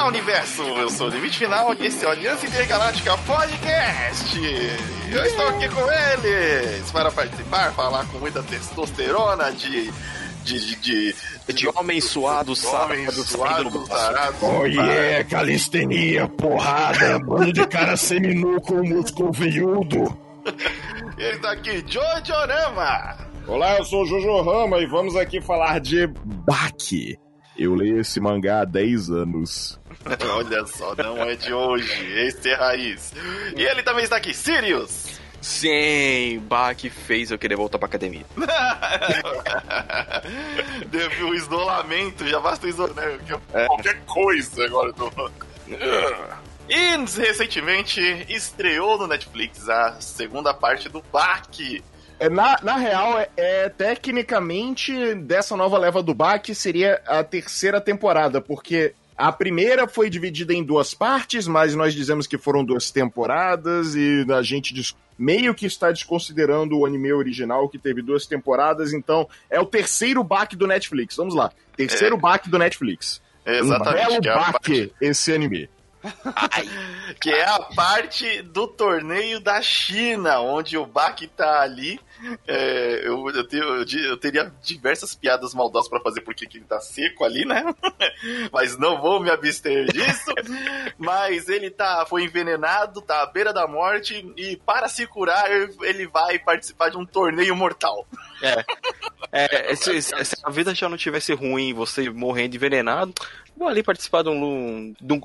Olá, universo! Eu sou o Limite Final e esse é o Aliança Intergaláctica Podcast. Eu estou aqui com eles para participar, falar com muita testosterona de. de. de. de, de homem suado, homem suado, sarado. Oh yeah, calistenia, porrada, bando de cara seminu com músculo veiudo. Ele tá aqui, Jojo Rama. Olá, eu sou o Jojo Rama e vamos aqui falar de Baki. Eu leio esse mangá há 10 anos. Olha só, não é de hoje. Esse é raiz. E ele também está aqui, Sirius. Sim, Bach fez eu querer voltar pra academia. Deve o isolamento, já basta o isolamento. É. Qualquer coisa agora eu tô. E recentemente estreou no Netflix a segunda parte do Bach. É, na, na real, é, é, tecnicamente dessa nova leva do Bach seria a terceira temporada, porque a primeira foi dividida em duas partes, mas nós dizemos que foram duas temporadas e a gente meio que está desconsiderando o anime original que teve duas temporadas, então é o terceiro baque do Netflix. Vamos lá, terceiro é. baque do Netflix. exatamente. Um belo é baque parte... esse anime. que é a parte do torneio da China, onde o Baki tá ali. É, eu, eu, eu, eu, teria diversas piadas maldosas para fazer porque ele tá seco ali, né? Mas não vou me abster disso. Mas ele tá, foi envenenado, tá à beira da morte e para se curar ele vai participar de um torneio mortal. É. é se, se, a vida já não tivesse ruim, você morrendo envenenado, vou ali participar de um, de um,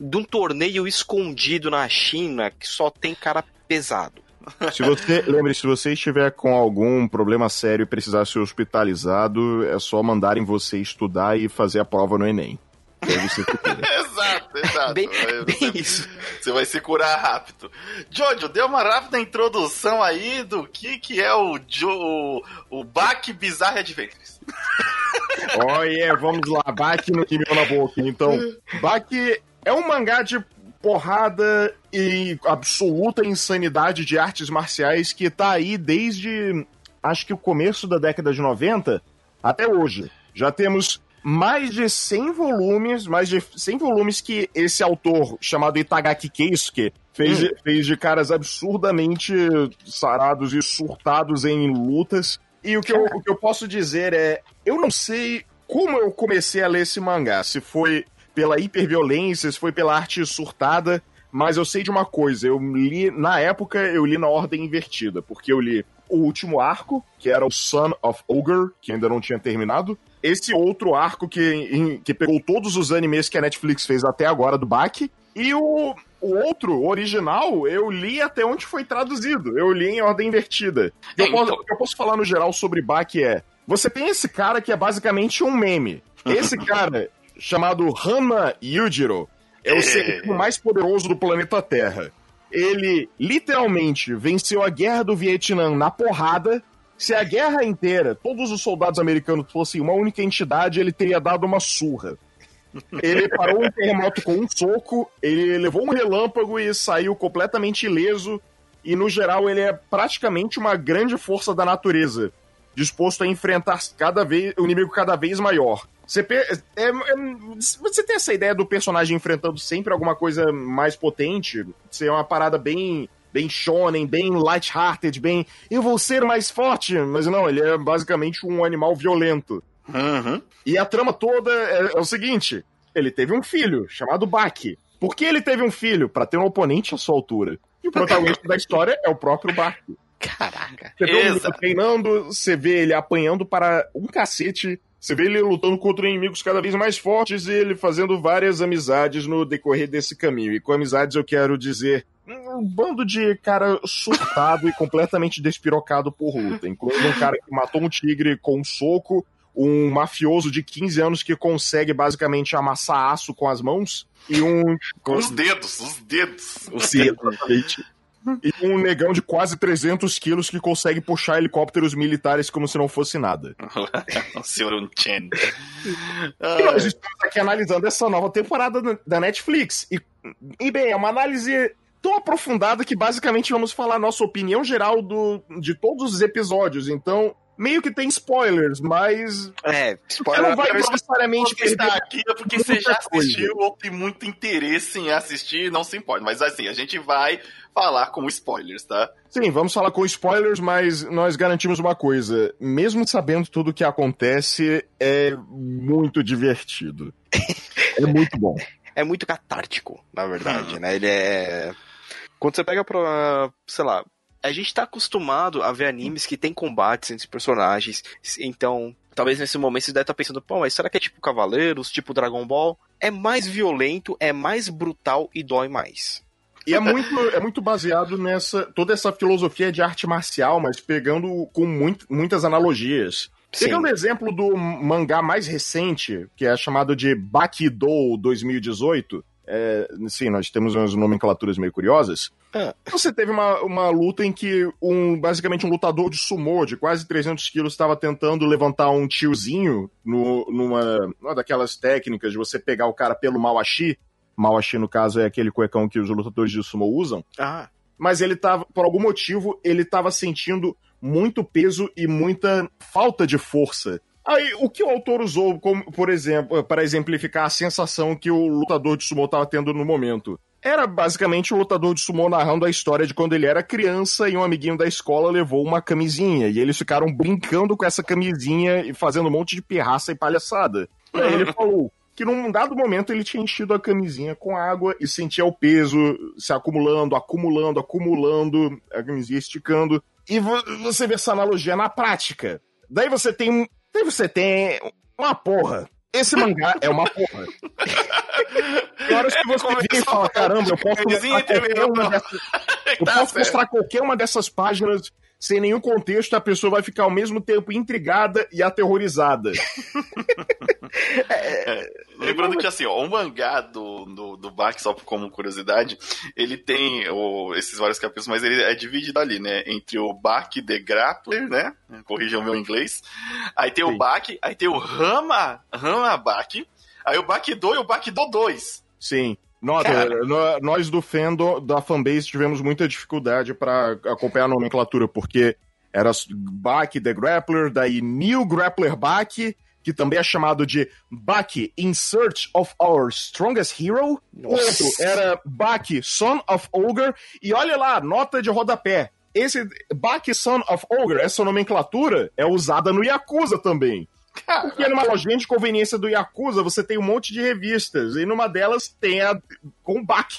de um torneio escondido na China que só tem cara pesado. Se você, lembre, se você estiver com algum problema sério e precisar ser hospitalizado, é só mandarem você estudar e fazer a prova no Enem. exato, exato. Bem, bem você, isso. Você vai se curar rápido. Jojo, deu uma rápida introdução aí do que, que é o, jo, o, o Bach Bizarre Adventures. Olha, yeah, vamos lá, Bach no que na boca. Então, Bach é um mangá de porrada e absoluta insanidade de artes marciais que tá aí desde acho que o começo da década de 90 até hoje. Já temos mais de 100 volumes, mais de 100 volumes que esse autor chamado Itagaki Keisuke fez, hum. fez de caras absurdamente sarados e surtados em lutas. E o que, eu, o que eu posso dizer é, eu não sei como eu comecei a ler esse mangá, se foi pela hiperviolência, se foi pela arte surtada, mas eu sei de uma coisa, eu li, na época, eu li na ordem invertida, porque eu li o último arco, que era o Son of Ogre, que ainda não tinha terminado, esse outro arco que, em, que pegou todos os animes que a Netflix fez até agora do Baki, e o, o outro, original, eu li até onde foi traduzido. Eu li em ordem invertida. É, eu, posso, então... eu posso falar no geral sobre Baki é. Você tem esse cara que é basicamente um meme. Esse cara, chamado Hama Yujiro. É o ser mais poderoso do planeta Terra. Ele literalmente venceu a guerra do Vietnã na porrada. Se a guerra inteira, todos os soldados americanos fossem uma única entidade, ele teria dado uma surra. Ele parou um terremoto com um soco, ele levou um relâmpago e saiu completamente ileso. E no geral, ele é praticamente uma grande força da natureza, disposto a enfrentar cada vez, o inimigo cada vez maior. Você, é, é, você tem essa ideia do personagem enfrentando sempre alguma coisa mais potente? Ser uma parada bem bem shonen, bem light-hearted, bem eu vou ser mais forte, mas não, ele é basicamente um animal violento. Uhum. E a trama toda é, é, o seguinte: ele teve um filho chamado Baki. Por que ele teve um filho? Para ter um oponente à sua altura. E o protagonista da história é o próprio Baki. Caraca. Você vê ele treinando, você vê ele apanhando para um cacete você vê ele lutando contra inimigos cada vez mais fortes e ele fazendo várias amizades no decorrer desse caminho. E com amizades eu quero dizer um bando de cara surtado e completamente despirocado por luta, incluindo um cara que matou um tigre com um soco, um mafioso de 15 anos que consegue basicamente amassar aço com as mãos e um com os dedos, os dedos, os dedos e um negão de quase 300 quilos que consegue puxar helicópteros militares como se não fosse nada. o senhor Unchen. E nós estamos aqui analisando essa nova temporada da Netflix. E, e bem, é uma análise tão aprofundada que basicamente vamos falar a nossa opinião geral do, de todos os episódios. Então, meio que tem spoilers, mas. É, spoiler. não vai necessariamente perder. aqui é porque você já coisa. assistiu ou tem muito interesse em assistir, não se importa. Mas assim, a gente vai falar com spoilers, tá? Sim, vamos falar com spoilers, mas nós garantimos uma coisa: mesmo sabendo tudo o que acontece, é muito divertido. É muito bom. é muito catártico, na verdade, né? Ele é. Quando você pega pra. sei lá. A gente tá acostumado a ver animes que tem combates entre personagens. Então, talvez nesse momento você deve estar pensando, pô, mas será que é tipo Cavaleiros, tipo Dragon Ball? É mais violento, é mais brutal e dói mais. E é muito, é muito baseado nessa. toda essa filosofia de arte marcial, mas pegando com muito, muitas analogias. Sim. Pegando o exemplo do mangá mais recente, que é chamado de Bakido 2018. É, sim, nós temos umas nomenclaturas meio curiosas. Ah. Você teve uma, uma luta em que um basicamente um lutador de sumô de quase 300 quilos estava tentando levantar um tiozinho no, numa, numa daquelas técnicas de você pegar o cara pelo Mawashi. Mawashi, no caso, é aquele cuecão que os lutadores de sumô usam Ah, mas ele tava, por algum motivo, ele tava sentindo muito peso e muita falta de força. Aí, o que o autor usou, como, por exemplo, para exemplificar a sensação que o lutador de sumô tava tendo no momento? Era basicamente o lutador de sumô narrando a história de quando ele era criança e um amiguinho da escola levou uma camisinha. E eles ficaram brincando com essa camisinha e fazendo um monte de pirraça e palhaçada. Aí ele falou que num dado momento ele tinha enchido a camisinha com água e sentia o peso se acumulando, acumulando, acumulando, a camisinha esticando. E vo- você vê essa analogia na prática. Daí você tem. Daí você tem uma porra. Esse mangá é uma porra. Horas que você vê e fala, caramba, eu posso Camisinha mostrar qualquer terminou. uma dessas, eu Tá posso mostrar qualquer uma dessas páginas sem nenhum contexto, a pessoa vai ficar ao mesmo tempo intrigada e aterrorizada. Lembrando que assim, ó, o mangá do, do, do Bach, só como curiosidade, ele tem o, esses vários capítulos, mas ele é dividido ali, né? Entre o Bach The Grappler, né? Corrija o meu inglês. Aí tem Sim. o Bach, aí tem o Rama, Rama Bach, aí o Bach Do e o Bach Do 2. Sim. Nota, nó- nós do fandom, da fanbase, tivemos muita dificuldade pra acompanhar a nomenclatura, porque era Bach The Grappler, daí New Grappler Bach, que também é chamado de Bach In Search of Our Strongest Hero. Nossa. Outro era Bach Son of Ogre, e olha lá, nota de rodapé. Esse Bach Son of Ogre, essa nomenclatura é usada no Yakuza também. Porque numa lojinha de conveniência do Yakuza, você tem um monte de revistas, e numa delas tem a com Bach.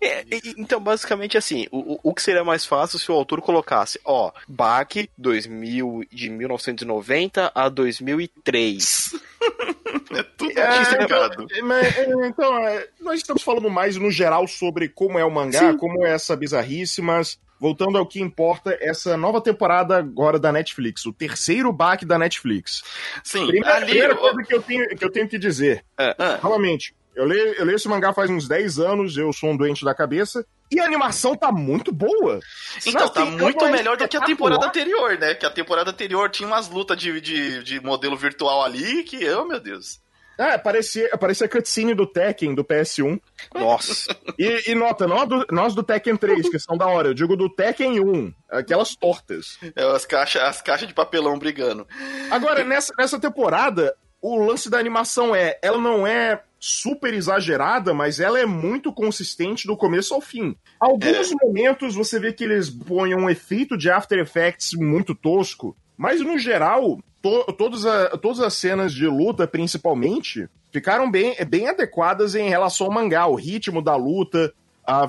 É, então, basicamente assim, o, o- que seria mais fácil se o autor colocasse, ó, Bach 2000, de 1990 a 2003. É tudo É. Mas, é, então, é, nós estamos falando mais no geral sobre como é o mangá, Sim. como é essa bizarrice, mas voltando ao que importa, essa nova temporada agora da Netflix, o terceiro baque da Netflix. Sim, Primeira, ali. primeira coisa que eu, tenho, que eu tenho que dizer, Ah, novamente, eu leio, eu leio esse mangá faz uns 10 anos, eu sou um doente da cabeça, e a animação tá muito boa. Então, tá Assim, muito é melhor do que a temporada anterior, né? Que a temporada anterior tinha umas lutas de, de, de modelo virtual ali que, oh meu Deus. É, parecia, parecia a cutscene do Tekken, do PS1. Nossa. E, e nota, não a do- nós do Tekken 3, que são da hora, eu digo do Tekken 1, aquelas tortas. É, as caixas as caixas de papelão brigando. Agora, nessa, nessa temporada, o lance da animação é, ela não é super exagerada, mas ela é muito consistente do começo ao fim. Alguns momentos você vê que eles põem um efeito de After Effects muito tosco, mas no geral, to, todas, a- todas as cenas de luta, principalmente, ficaram bem, bem adequadas em relação ao mangá, o ritmo da luta, a,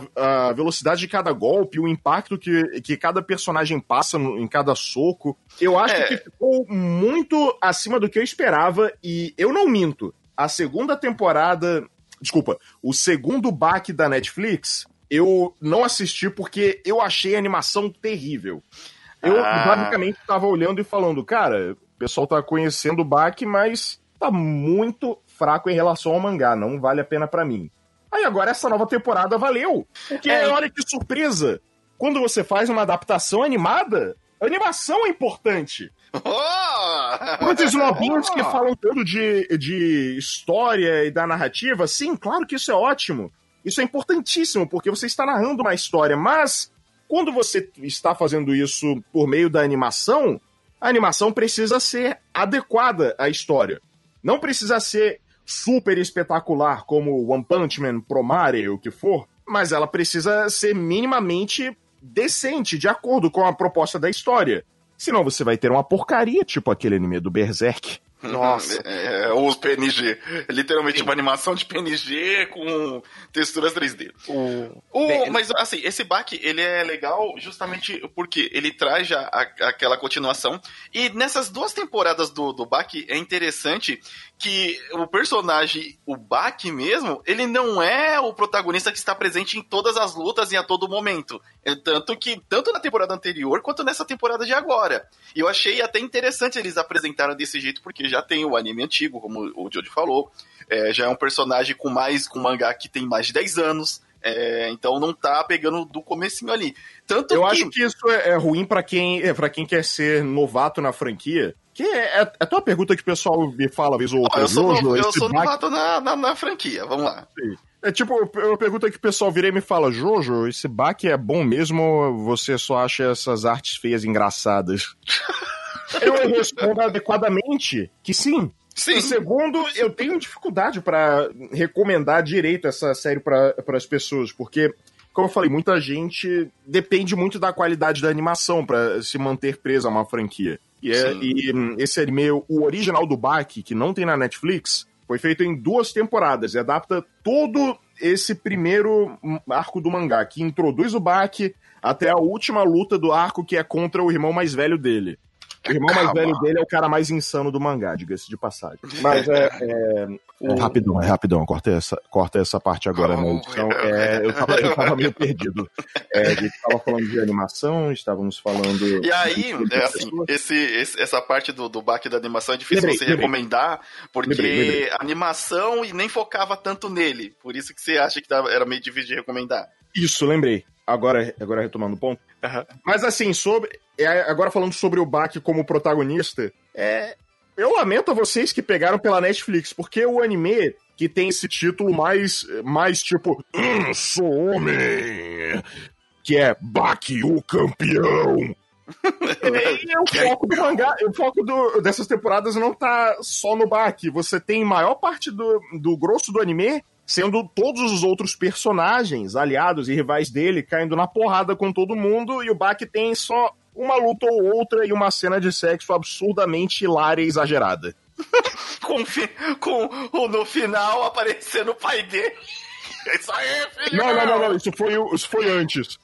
a velocidade de cada golpe, o impacto que, que cada personagem passa no- em cada soco. Eu acho É. que ficou muito acima do que eu esperava e eu não minto. A segunda temporada. Desculpa, o segundo baque da Netflix, eu não assisti porque eu achei a animação terrível. Eu Ah. basicamente tava olhando e falando, cara, o pessoal tá conhecendo o baque, mas tá muito fraco em relação ao mangá, não vale a pena pra mim. Aí agora essa nova temporada valeu. Porque É. olha que surpresa. Quando você faz uma adaptação animada, a animação é importante. Oh! Muitos nobinhos que falam tanto de, de história e da narrativa, sim, claro que isso é ótimo. Isso é importantíssimo, porque você está narrando uma história, mas quando você está fazendo isso por meio da animação, a animação precisa ser adequada à história. Não precisa ser super espetacular como One Punch Man, Promare, o que for, mas ela precisa ser minimamente decente, de acordo com a proposta da história. Senão você vai ter uma porcaria, tipo aquele anime do Berserk. Nossa. É, é, os PNG. Literalmente Sim. uma animação de PNG com texturas 3D. O... o mas assim, esse back ele é legal justamente porque ele traz já a, aquela continuação. E nessas duas temporadas do, do back é interessante que o personagem, o Baki mesmo, ele não é o protagonista que está presente em todas as lutas e a todo momento. É tanto que, tanto na temporada anterior quanto nessa temporada de agora. E eu achei até interessante eles apresentaram desse jeito, porque já tem o anime antigo, como o Jojo falou. É, já é um personagem com mais, com mangá que tem mais de 10 anos. É, então não tá pegando do comecinho ali. Tanto eu que... acho que isso é, é ruim para quem, é, pra quem quer ser novato na franquia, que é, é, é até uma pergunta que o pessoal me fala, vez ou outra. Ah, eu sou, Jojo, eu sou novato na, na, na, franquia, vamos lá. Sim. É tipo, uma pergunta que o pessoal vira e me fala, Jojo, esse baque é bom mesmo ou você só acha essas artes feias engraçadas? eu respondo adequadamente que sim. Sim. E segundo, eu tenho dificuldade para recomendar direito essa série para as pessoas, porque como eu falei, muita gente depende muito da qualidade da animação para se manter presa a uma franquia. E, é, e hum, esse anime, o original do Baki, que não tem na Netflix, foi feito em duas temporadas e adapta todo esse primeiro arco do mangá, que introduz o Baki até a última luta do arco, que é contra o irmão mais velho dele. O irmão Calma. mais velho dele é o cara mais insano do mangá, diga-se de passagem. Mas é. é, o... é rapidão, é rapidão. Corta essa, corta essa parte agora na edição. É, eu, tava, eu tava meio perdido. É, a gente tava falando de animação, estávamos falando. E aí, é assim, esse, esse, essa parte do, do baque da animação é difícil lembrei, você lembrei. recomendar, porque lembrei, lembrei. animação e nem focava tanto nele. Por isso que você acha que era meio difícil de recomendar. Isso, lembrei. Agora, agora retomando o ponto. Uhum. Mas assim, sobre. É, agora falando sobre o Bach como protagonista, é. Eu lamento a vocês que pegaram pela Netflix, porque o anime que tem esse título mais, mais tipo, hum, sou homem, que é Baki, o campeão. e o foco do mangá, o foco do, dessas temporadas não tá só no Baki. Você tem maior parte do, do grosso do anime sendo todos os outros personagens, aliados e rivais dele, caindo na porrada com todo mundo, e o Baki tem só uma luta ou outra e uma cena de sexo absurdamente hilária e exagerada. com, com no final aparecendo o pai dele. Isso aí, filho! Não, não, não, não, isso foi, isso foi antes.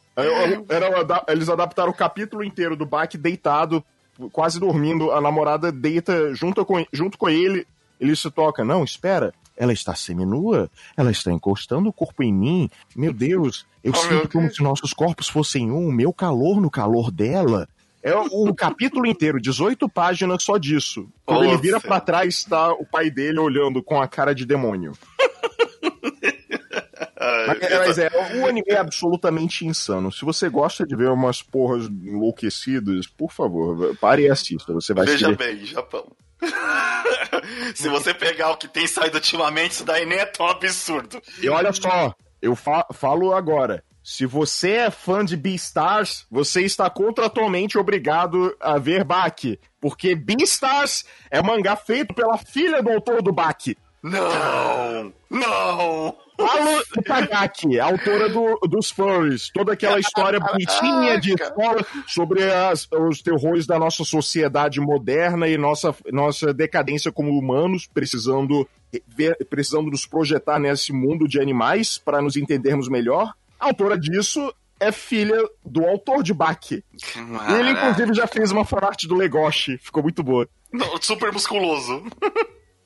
Era, eles adaptaram o capítulo inteiro do Baki deitado, quase dormindo, a namorada deita junto com, junto com ele, ele se toca, não, espera, ela está seminua, ela está encostando o corpo em mim. Meu Deus, eu oh, sinto como se nossos corpos fossem um, meu calor no calor dela. É um capítulo inteiro, 18 páginas só disso. Quando Nossa. ele vira para trás, está o pai dele olhando com a cara de demônio. mas, mas, é, o anime é absolutamente insano. Se você gosta de ver umas porras enlouquecidas, por favor, pare e assista. Você vai Veja bem, Japão. Se você pegar o que tem saído ultimamente, isso daí nem é tão absurdo. E olha só, eu fa falo agora. Se você é fã de Beastars, você está contratualmente obrigado a ver Baki. Porque Beastars é mangá feito pela filha do autor do Baki. Não! Não! Alu Itagaki, autora do, dos furries, toda aquela história bonitinha de escola sobre as, os terrores da nossa sociedade moderna e nossa, nossa decadência como humanos, precisando, ver, precisando nos projetar nesse mundo de animais para nos entendermos melhor. A autora disso é filha do autor de Baki. Ele, inclusive, já fez uma fanart do Legoshi, ficou muito boa. Não, super musculoso.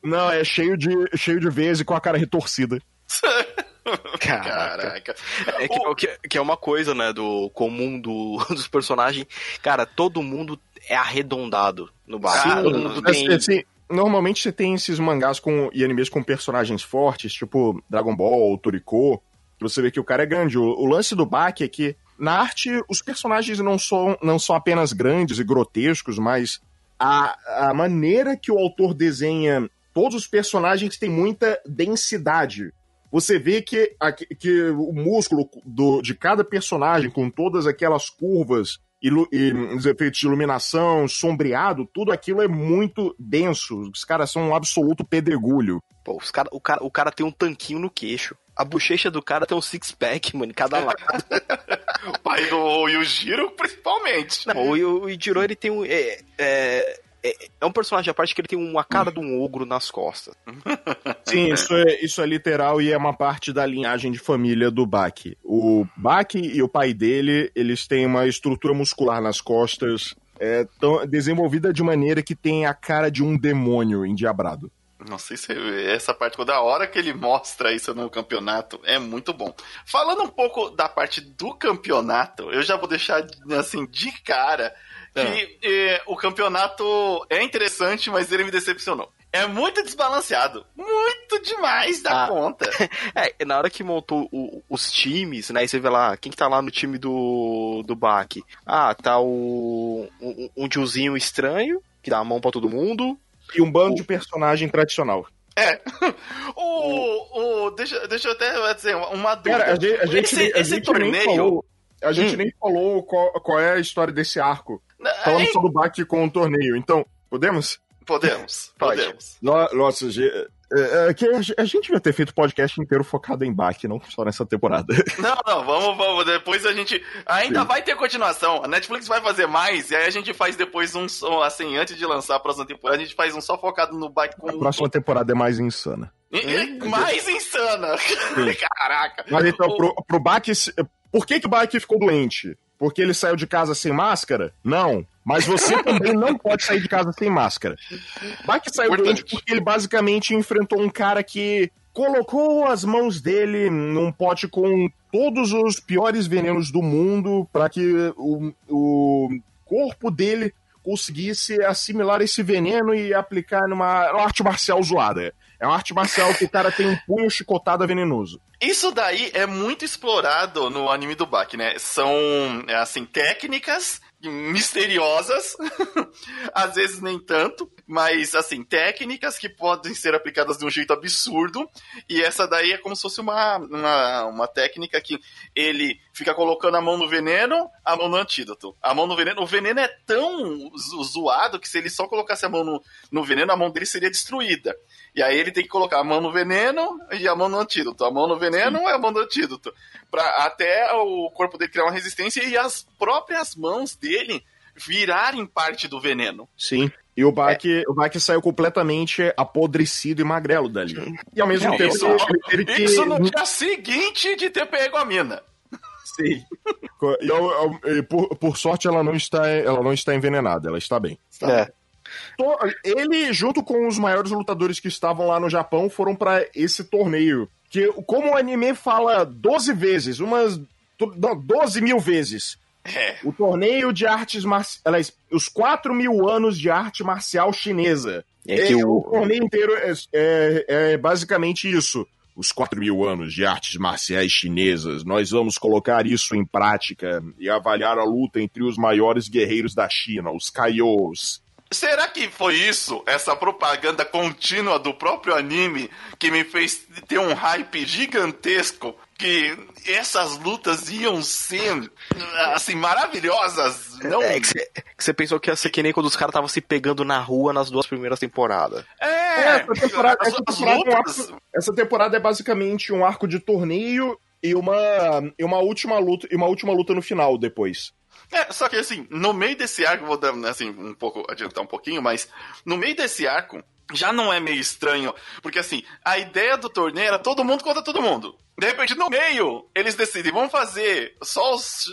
Não, é cheio de, cheio de vezes e com a cara retorcida. Caraca. É que, que, que, é uma coisa, né, do comum do, dos personagens. Cara, todo mundo é arredondado no bar. Sim, todo mundo tem... Assim, normalmente você tem esses mangás com, e animes com personagens fortes, tipo Dragon Ball, Toriko, que você vê que o cara é grande. O, o lance do Baki é que na arte os personagens não são, não são apenas grandes e grotescos, mas a, a maneira que o autor desenha todos os personagens têm muita densidade você vê que, que o músculo do, de cada personagem, com todas aquelas curvas ilu- e os efeitos de iluminação, sombreado, tudo aquilo é muito denso. Os caras são um absoluto pedregulho. Pô, os cara, o, cara, o cara tem um tanquinho no queixo. A bochecha do cara tem um six-pack, mano, em cada lado. O pai do Yujiro, principalmente. Não, o, o Ijiro, ele tem um... É, é, é, é um personagem à parte que ele tem uma cara de um ogro nas costas. Sim, isso é, isso é literal e é uma parte da linhagem de família do Baki. O Baki e o pai dele, eles têm uma estrutura muscular nas costas é, tão desenvolvida de maneira que tem a cara de um demônio endiabrado. Não sei se essa parte, quando a hora que ele mostra isso no campeonato, é muito bom. Falando um pouco da parte do campeonato, eu já vou deixar assim de cara que eh, o campeonato é interessante, mas ele me decepcionou. É muito desbalanceado. Muito demais da Ah. conta. É, na hora que montou o- os times, né? Aí você vê lá, quem que tá lá no time do, do Baki? Ah, tá o. Um, um tiozinho estranho, que dá a mão pra todo mundo. E um bando de personagem tradicional. É. O. o deixa, deixa eu até dizer uma dúvida. Cara, a gente, a gente, esse a esse gente nem torneio. falou. A gente Hum. nem falou qual, qual é a história desse arco. Falando É, só do Baki com o torneio. Então, podemos? podemos, Pode. podemos. No- Nossa, ge- é, é que a ge- a gente devia ter feito o podcast inteiro focado em Baki, não só nessa temporada. Não, não, vamos, vamos. Depois a gente. Ainda Sim. vai ter continuação. A Netflix vai fazer mais, e aí a gente faz depois um só, assim, antes de lançar a próxima temporada, a gente faz um só focado no bike A como um próxima temporada é mais insana. E- e- mais insana. Caraca. Mas então, O- pro, pro Baki. Por que, que o Baki ficou doente? Porque ele saiu de casa sem máscara? Não. Mas você também não pode sair de casa sem máscara. Baki saiu Importante. doente porque ele basicamente enfrentou um cara que colocou as mãos dele num pote com todos os piores venenos do mundo para que o, o corpo dele conseguisse assimilar esse veneno e aplicar numa arte marcial zoada. É uma arte marcial que o cara tem um punho chicotada venenoso. Isso daí é muito explorado no anime do Baki, né? São, é, assim, técnicas misteriosas, às vezes nem tanto, mas, assim, técnicas que podem ser aplicadas de um jeito absurdo, e essa daí é como se fosse uma, uma, uma técnica que ele fica colocando a mão no veneno, a mão no antídoto. A mão no veneno, o veneno é tão zo- zoado que se ele só colocasse a mão no, no veneno, a mão dele seria destruída. E aí ele tem que colocar a mão no veneno e a mão no antídoto. A mão no veneno e a mão no antídoto. Pra até o corpo dele criar uma resistência e as próprias mãos dele virarem parte do veneno. Sim. E o Baki, o Baki saiu completamente apodrecido e magrelo dali. E ao mesmo Não, tempo isso- ele que. Isso no dia seguinte de ter pego a mina. Sim. E, eu- e por, por sorte ela não, está, ela não está envenenada, ela está bem. É. To- Ele, junto com os maiores lutadores que estavam lá no Japão, foram pra esse torneio. Que, como o anime fala 12 vezes, umas. to- não, 12 mil vezes. É. O torneio de artes marciais. Os 4 mil anos de arte marcial chinesa. É que É, o o, torneio inteiro é, é- é basicamente isso. Os 4 mil anos de artes marciais chinesas, nós vamos colocar isso em prática e avaliar a luta entre os maiores guerreiros da China, os Kaios. Será que foi isso, essa propaganda contínua do próprio anime, que me fez ter um hype gigantesco? Que essas lutas iam ser, assim, maravilhosas. Não... É, que você- pensou que ia ser que nem quando os caras estavam se pegando na rua nas duas primeiras temporadas. É, essa temporada- as, essa as temporada é um lutas. Essa temporada é basicamente um arco de torneio e uma, e uma última luta e uma última luta no final depois. É, só que assim, no meio desse arco, vou dar assim, um pouco, adiantar um pouquinho, mas no meio desse arco já não é meio estranho, porque assim, a ideia do torneio era todo mundo contra todo mundo. De repente, no meio, eles decidem, vamos fazer só os,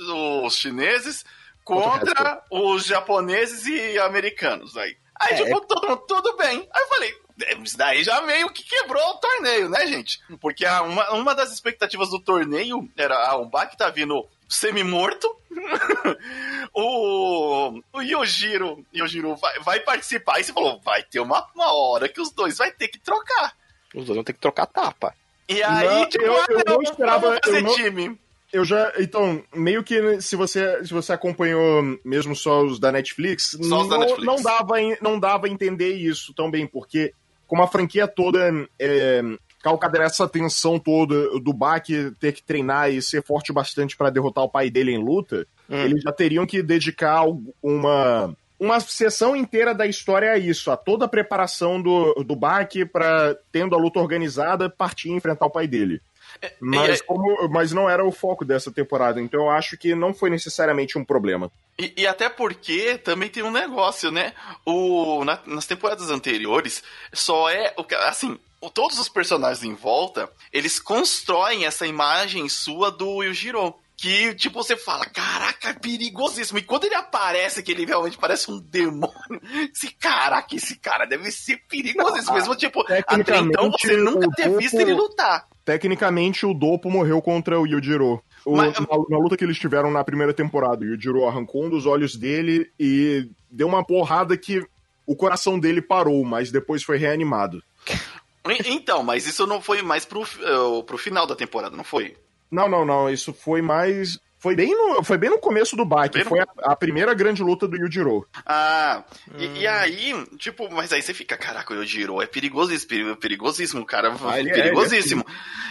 os chineses Contra os japoneses e americanos. Aí, aí É. tipo, todo mundo, tudo bem. Aí eu falei, "É, isso daí já meio que quebrou o torneio, né, gente? Porque uma, uma das expectativas do torneio era, ah, o Baki tá vindo semi-morto, o, o Yojiro, Yojiro vai, vai participar. E você falou, vai ter uma, uma hora que os dois vai ter que trocar. Os dois vão ter que trocar tapa. E aí, Não, tipo, eu- ah, eu não vamos- esperava- eu não- time. Eu já. Então, meio que se você, se você acompanhou mesmo só os da Netflix, Só os não, da Netflix. não dava, não dava a entender isso tão bem, porque como a franquia toda é calcada nessa tensão toda do Baki ter que treinar e ser forte bastante pra derrotar o pai dele em luta, hum. eles já teriam que dedicar uma uma sessão inteira da história a isso, a toda a preparação do, do Baki para tendo a luta organizada, partir e enfrentar o pai dele. É, mas, como, mas não era o foco dessa temporada, então eu acho que não foi necessariamente um problema. E, e até porque também tem um negócio, né? O, na, nas temporadas anteriores, só é. Assim, todos os personagens em volta, eles constroem essa imagem sua do Yujiro que, tipo, você fala, caraca, é perigosíssimo. E quando ele aparece, que ele realmente parece um demônio, esse caraca, esse cara deve ser perigosíssimo. Mesmo, tipo, até então você nunca ter visto ele lutar. Tecnicamente, o Dopo morreu contra o Yujiro. O, Mas... na, na, luta que eles tiveram na primeira temporada, o Yujiro arrancou um dos olhos dele e deu uma porrada que o coração dele parou, mas depois foi reanimado. Então, mas isso não foi mais pro, uh, pro final da temporada, não foi? Não, não, não. Isso foi mais foi bem no, foi bem no começo do bike. Foi a, a, primeira grande luta do Yujiro. Ah, hum. e, e, aí, tipo, mas aí você fica, caraca, o Yujiro é perigosíssimo, perigosíssimo, cara. Ah, ele perigosíssimo.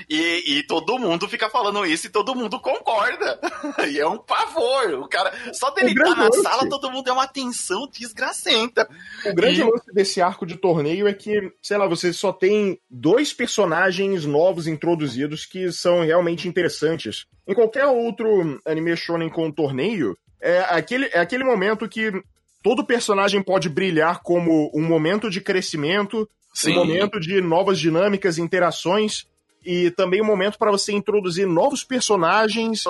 É, ele é e, e todo mundo fica falando isso e todo mundo concorda. e é um pavor. O cara, só dele estar tá na lance. sala, todo mundo é uma tensão desgracenta. O grande e... lance desse arco de torneio é que, sei lá, você só tem dois personagens novos introduzidos que são realmente interessantes. Em qualquer outro anime shonen com torneio, é aquele, é aquele momento que todo personagem pode brilhar como um momento de crescimento, Sim. um momento de novas dinâmicas, interações, e também um momento para você introduzir novos personagens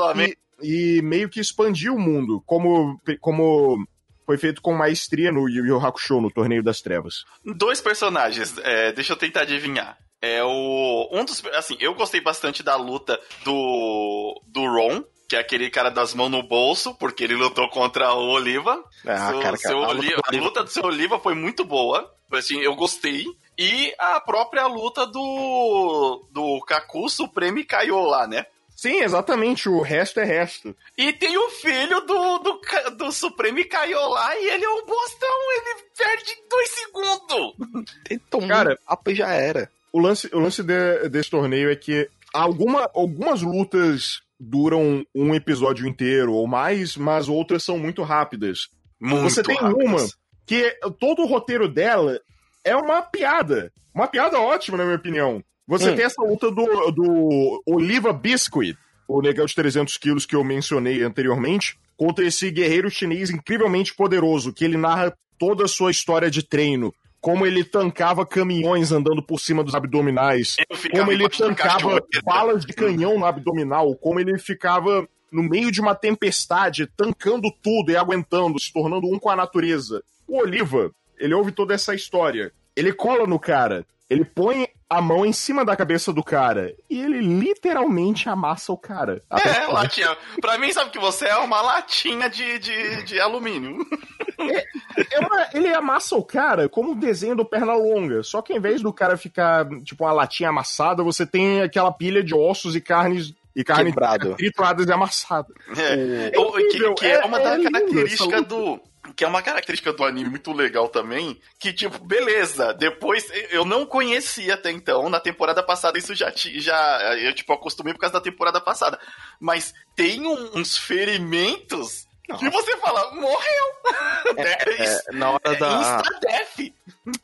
e, e, meio que expandir o mundo, como, como foi feito com maestria no Yu Yu Hakusho, no Torneio das Trevas. Dois personagens, é, deixa eu tentar adivinhar. É o. Um dos. Assim, eu gostei bastante da luta do. do Ron, que é aquele cara das mãos no bolso, porque ele lutou contra o Oliva. Ah, seu, cara, seu a, luta a, luta do seu Oliva foi muito boa. Assim, eu gostei. E a própria luta do. do Kaku Supreme caiu lá, né? Sim, exatamente. O resto é resto. E tem o filho do, do, do Supremo Kaiolá e ele é um bostão. Ele perde dois segundos. Ele tomou Cara, um já era. O lance, o lance de, desse torneio é que alguma, algumas lutas duram um episódio inteiro ou mais, mas outras são muito rápidas. Muito Você tem rápidas. uma que todo o roteiro dela é uma piada. Uma piada ótima, na minha opinião. Você hum. tem essa luta do, do Oliva Biscuit, o negão de 300 quilos que eu mencionei anteriormente, contra esse guerreiro chinês incrivelmente poderoso, que ele narra toda a sua história de treino. Como ele tancava caminhões andando por cima dos abdominais. Como ele tancava balas de canhão no abdominal. Como ele ficava no meio de uma tempestade, tancando tudo e aguentando, se tornando um com a natureza. O Oliva, ele ouve toda essa história. Ele cola no cara. Ele põe a mão em cima da cabeça do cara e ele literalmente amassa o cara. É, latinha. Pra mim, sabe que você é uma latinha de, de, de alumínio. É, é uma, ele amassa o cara como o desenho do Pernalonga. Só que em vez do cara ficar, tipo, uma latinha amassada, você tem aquela pilha de ossos e carnes e carne trituradas e amassada. É, é, que, que, é uma é, característica do que é uma característica do anime muito legal também, que tipo, beleza, depois eu não conhecia até então, na temporada passada isso já já eu tipo acostumei por causa da temporada passada, mas tem um, uns ferimentos Nossa. que você fala, morreu. É, é, é, na hora da death.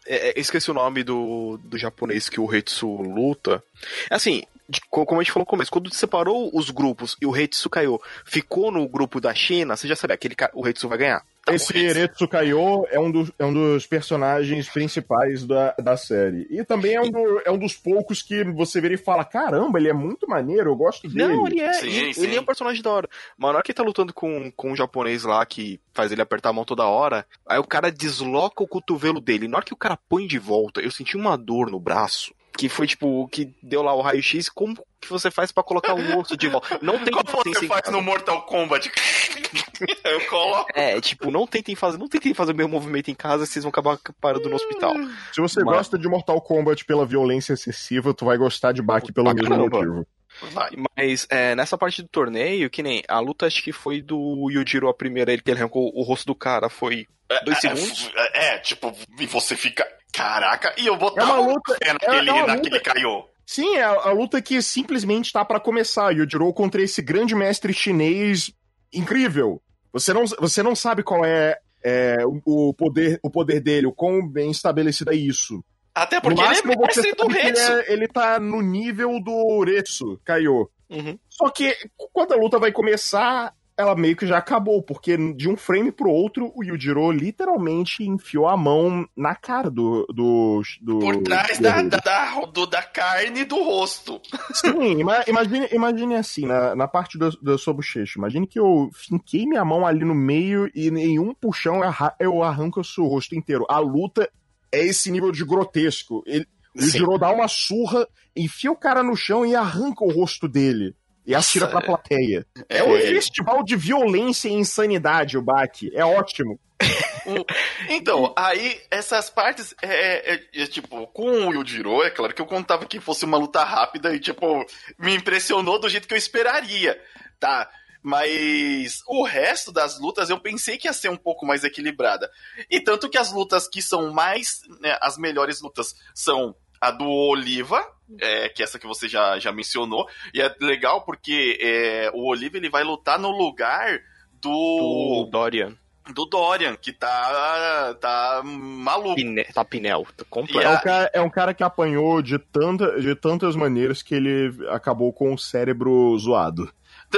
É, é, esqueci o nome do, do japonês que o Hetsu luta. Assim, como a gente falou no começo, quando separou os grupos e o Hetsu caiu, ficou no grupo da China, você já sabe, aquele cara, o Hetsu vai ganhar. Tá Esse Eretsu Kaiô é um, dos, é um dos personagens principais da, da série. E também é um, do, é um dos poucos que você vê e fala: caramba, ele é muito maneiro, eu gosto dele. Não, ele é. Sim, ele, sim. ele, é um personagem da hora. Mas na hora que ele tá lutando com, com um japonês lá que faz ele apertar a mão toda hora, aí o cara desloca o cotovelo dele. Na hora que o cara põe de volta, eu senti uma dor no braço que foi tipo que deu lá o raio-x, como que você faz para colocar o osso de volta? Não tem como você faz no Mortal Kombat. Eu coloco. É, tipo, não tentem fazer, não tentem fazer o mesmo movimento em casa, vocês vão acabar parando no hospital. Se você Mas... gosta de Mortal Kombat pela violência excessiva, tu vai gostar de Baki pelo mesmo motivo. Vai. Mas é, nessa parte do torneio, que nem a luta acho que foi do Yujiro a primeira, ele que ele arrancou o rosto do cara, foi dois é, é segundos. É, é, tipo, e você fica. Caraca, e eu botava é uma luta, é naquele, é naquele luta... caiu. Sim, é a, a, luta que simplesmente tá para começar. Yujiro contra esse grande mestre chinês incrível. Você não, você não sabe qual é, é, o, poder, o poder dele, o quão bem estabelecido é isso. Até porque no máximo, ele é mestre do Ele, é, ele tá no nível do Retsu, Kaiô. Uhum. Só que quando a luta vai começar, ela meio que já acabou, porque de um frame pro outro, o Yujiro literalmente enfiou a mão na cara do. do, do Por trás do da, da, do, da carne do rosto. Sim, imagine, imagine assim, na, na parte do, do Sobuchecho, imagine que eu finquei minha mão ali no meio e em um puxão eu arranco o seu rosto inteiro. A luta é esse nível de grotesco. Ele, o Yujiro dá uma surra, enfia o cara no chão e arranca o rosto dele e atira pra plateia. É, é um festival de violência e insanidade, o Baki. É ótimo. então, aí essas partes, é, é, é, tipo, com o Yujiro, é claro que eu contava que fosse uma luta rápida e, tipo, me impressionou do jeito que eu esperaria, tá? Mas o resto das lutas eu pensei que ia ser um pouco mais equilibrada. E tanto que as lutas que são mais. Né, as melhores lutas são a do Oliva, é, que é essa que você já, já mencionou. E é legal porque é, o Oliva ele vai lutar no lugar do. do Dorian do Dorian, que tá, tá maluco. Pine, tá pinel, tá completo. É um, cara, é um cara que apanhou de, tanta, de tantas maneiras que ele acabou com o cérebro zoado.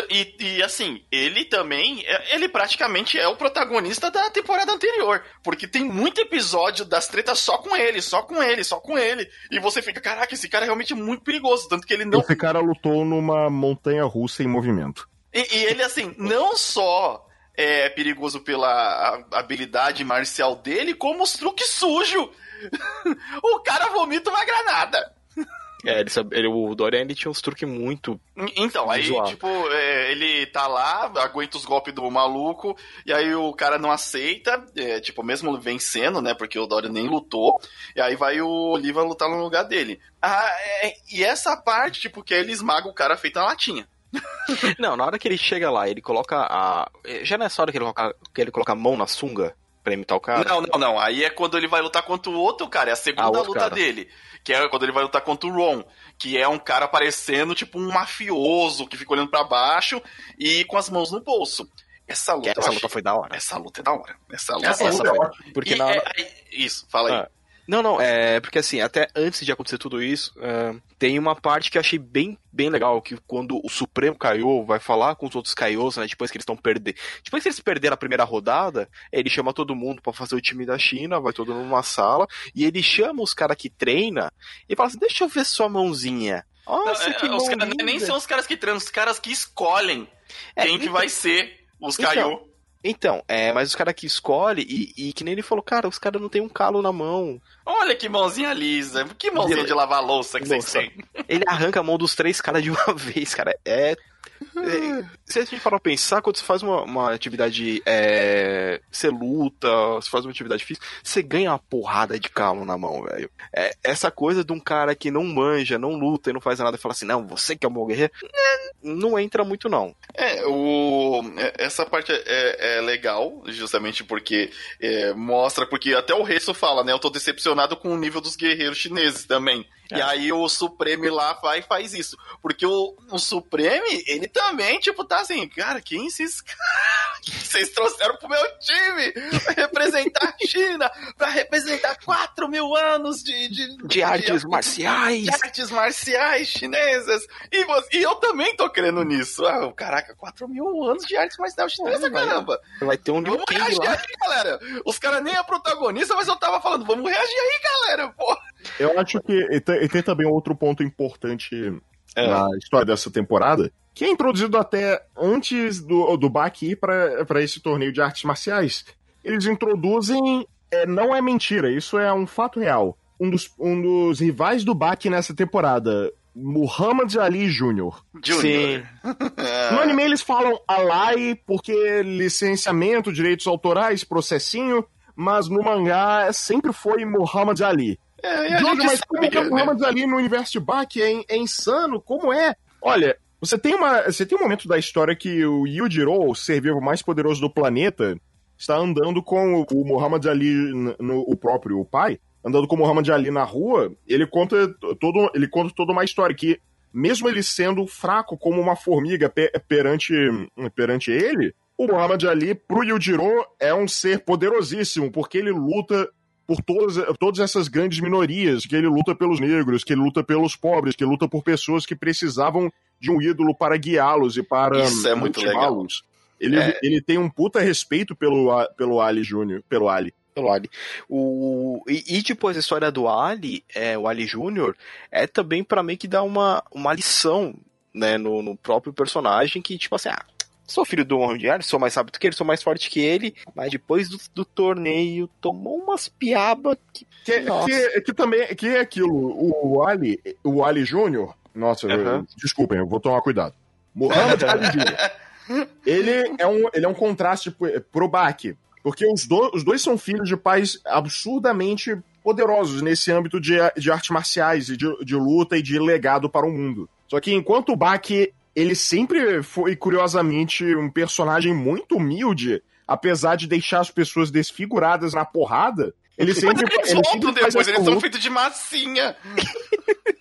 E, e, assim, ele também, é, ele praticamente é o protagonista da temporada anterior. Porque tem muito episódio das tretas só com ele, só com ele, só com ele. E você fica, caraca, esse cara é realmente muito perigoso. Tanto que ele não. Esse cara lutou numa montanha russa em movimento. E, e ele, assim, não só é perigoso pela habilidade marcial dele, como os truques sujos. o cara vomita uma granada. É, ele, ele, o Dorian ele tinha uns truques muito. Então, aí, tipo, é, ele tá lá, aguenta os golpes do maluco, e aí o cara não aceita, é, tipo, mesmo vencendo, né? Porque o Dorian nem lutou, e aí vai o Oliva lutar no lugar dele. Ah, é, e essa parte, tipo, que ele esmaga o cara feito na latinha. não, na hora que ele chega lá, ele coloca a. Já nessa hora que ele coloca, que ele coloca a mão na sunga pra imitar o cara? Não, não, não. Aí é quando ele vai lutar contra o outro cara, é a segunda luta cara. dele que é quando ele vai lutar contra o Ron, que é um cara parecendo tipo um mafioso que fica olhando para baixo e com as mãos no bolso. Essa luta, essa luta foi da hora. Essa luta é da hora. Essa luta, essa, é essa luta foi... Porque e, na hora... É, isso, fala aí. Ah, não, não, é porque assim, até antes de acontecer tudo isso, uh, tem uma parte que eu achei bem, bem legal, que quando o Supremo Kaiô vai falar com os outros Kaiôs, né, depois que eles estão perdendo, depois que eles perderam a primeira rodada, ele chama todo mundo para fazer o time da China, vai todo mundo numa sala, e ele chama os caras que treina e fala assim, deixa eu ver sua mãozinha. Nossa, não, que é, os cara, Nem são os caras que treinam, os caras que escolhem é, quem então, que vai ser os Kaiô. Então, então, é, mas os caras que escolhe e, e, que nem ele falou, cara, os caras não tem um calo na mão. Olha que mãozinha lisa, que mãozinha ele, de lavar louça que você tem. Ele arranca a mão dos três caras de uma vez, cara. É, se a gente parar pra pensar, quando você faz uma, uma atividade, é, você luta, você faz uma atividade física, você ganha uma porrada de calo na mão, velho. É, essa coisa de um cara que não manja, não luta e não faz nada e fala assim, não, você que é o meu guerreiro, né, não entra muito, não. É, o, é, essa parte é, é legal, justamente porque é, mostra, porque até o Resto fala, né, eu tô decepcionado com o nível dos guerreiros chineses também. É. E aí o Supreme lá vai e faz isso. Porque o, o Supreme, ele também, tipo, tá assim, cara, quem esses caras que vocês trouxeram pro meu time pra representar a China, pra representar 4 mil anos de, de, de, de artes de, marciais. De artes marciais chinesas. E, você, e eu também tô crendo nisso. Ah, caraca, 4 mil anos de artes marciais chinesas, caramba. Vai ter um Vamos reagir lá. aí, galera. Os caras nem é protagonista, mas eu tava falando, vamos reagir aí, galera, pô. Eu acho que e tem, e tem também outro ponto importante é. na história dessa temporada, que é introduzido até antes do, do Baki ir para esse torneio de artes marciais. Eles introduzem. É, não é mentira, isso é um fato real. Um dos, um dos rivais do Baki nessa temporada, Muhammad Ali Jr. Sim. no anime eles falam Alai porque licenciamento, direitos autorais, processinho, mas no mangá sempre foi Muhammad Ali. É, Jojo, mas como é o Muhammad Ali no universo de Bach é, é, insano? Como é? Olha, você tem, uma, você tem um momento da história que o Yujiro, o ser vivo mais poderoso do planeta, está andando com o, Muhammad Ali, no, o próprio o pai, andando com o Muhammad Ali na rua, ele conta, todo, ele conta toda uma história que, mesmo ele sendo fraco como uma formiga perante, perante ele, o Muhammad Ali, pro Yujiro, é um ser poderosíssimo, porque ele luta por todas, todas essas grandes minorias, que ele luta pelos negros, que ele luta pelos pobres, que ele luta por pessoas que precisavam de um ídolo para guiá-los e para Isso é muito legal. Ele, É. ele tem um puta respeito pelo, pelo Ali Júnior, pelo Ali. pelo Ali. O, e, e depois a história do Ali, é, o Ali Júnior, é também pra meio que dar uma, uma lição, né, no, no próprio personagem, que tipo assim, ah, sou filho do Muhammad Ali, sou mais rápido que ele, sou mais forte que ele, mas depois do, do torneio tomou umas piabas que... Que, Nossa. que, que também que é aquilo, o Ali, o Ali Júnior, nossa, Aham. desculpem, eu vou tomar cuidado. Muhammad Ali Júnior. Ele é um, ele é um contraste pro- pro Baki, porque os, do- os dois são filhos de pais absurdamente poderosos nesse âmbito de, de artes marciais e de, de luta e de legado para o mundo. Só que enquanto o Baki, ele sempre foi, curiosamente, um personagem muito humilde, apesar de deixar as pessoas desfiguradas na porrada, ele sempre, Eles ele voltam sempre depois, eles são feitos de massinha.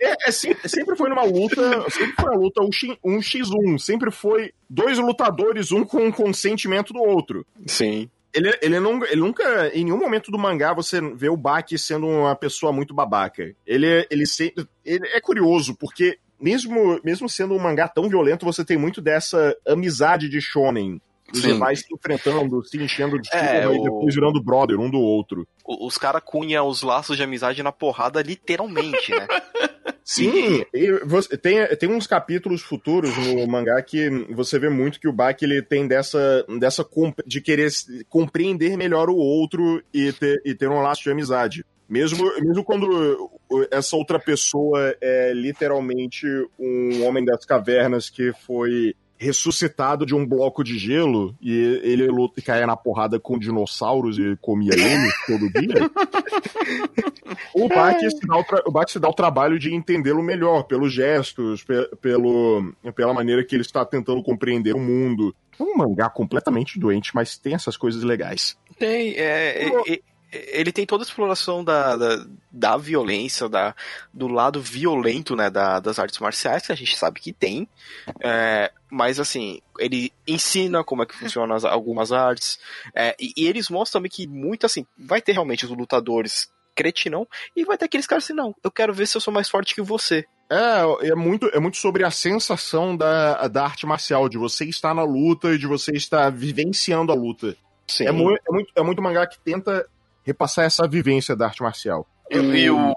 É, é sempre, sempre foi numa luta, sempre foi uma luta um X- um x1, sempre foi dois lutadores, um com o consentimento do outro. Sim. Ele, ele, não, ele nunca, em nenhum momento do mangá, você vê o Baki sendo uma pessoa muito babaca. Ele, ele, sempre, ele é curioso, porque mesmo, mesmo sendo um mangá tão violento, você tem muito dessa amizade de shonen. Os Sim. rivais se enfrentando, se enchendo de É, e o- depois virando brother um do outro. Os caras cunham os laços de amizade na porrada, literalmente, né? Sim, e você, tem, tem uns capítulos futuros no mangá que você vê muito que o Baki ele tem dessa, dessa de querer compreender melhor o outro e ter, e ter um laço de amizade. Mesmo, mesmo quando essa outra pessoa é literalmente um homem das cavernas que foi ressuscitado de um bloco de gelo e ele luta e caia na porrada com dinossauros e comia ele todo dia. O Bach, se dá o tra- o se dá o trabalho de entendê-lo melhor, pelos gestos, pe- pelo, pela maneira que ele está tentando compreender o mundo. É um mangá completamente doente, mas tem essas coisas legais. Tem, é, Eu- e- ele tem toda a exploração da, da, da violência, da, do lado violento né, da- das artes marciais, que a gente sabe que tem. É, mas assim, ele ensina como é que funcionam as- algumas artes. é, e, e eles mostram também que muito assim, vai ter realmente os lutadores cretinão, e vai ter aqueles caras assim, não, eu quero ver se eu sou mais forte que você. É, é muito, é muito sobre a sensação da, da arte marcial, de você estar na luta e de você estar vivenciando a luta. Sim. É, é muito, é muito mangá que tenta repassar essa vivência da arte marcial. E, e o,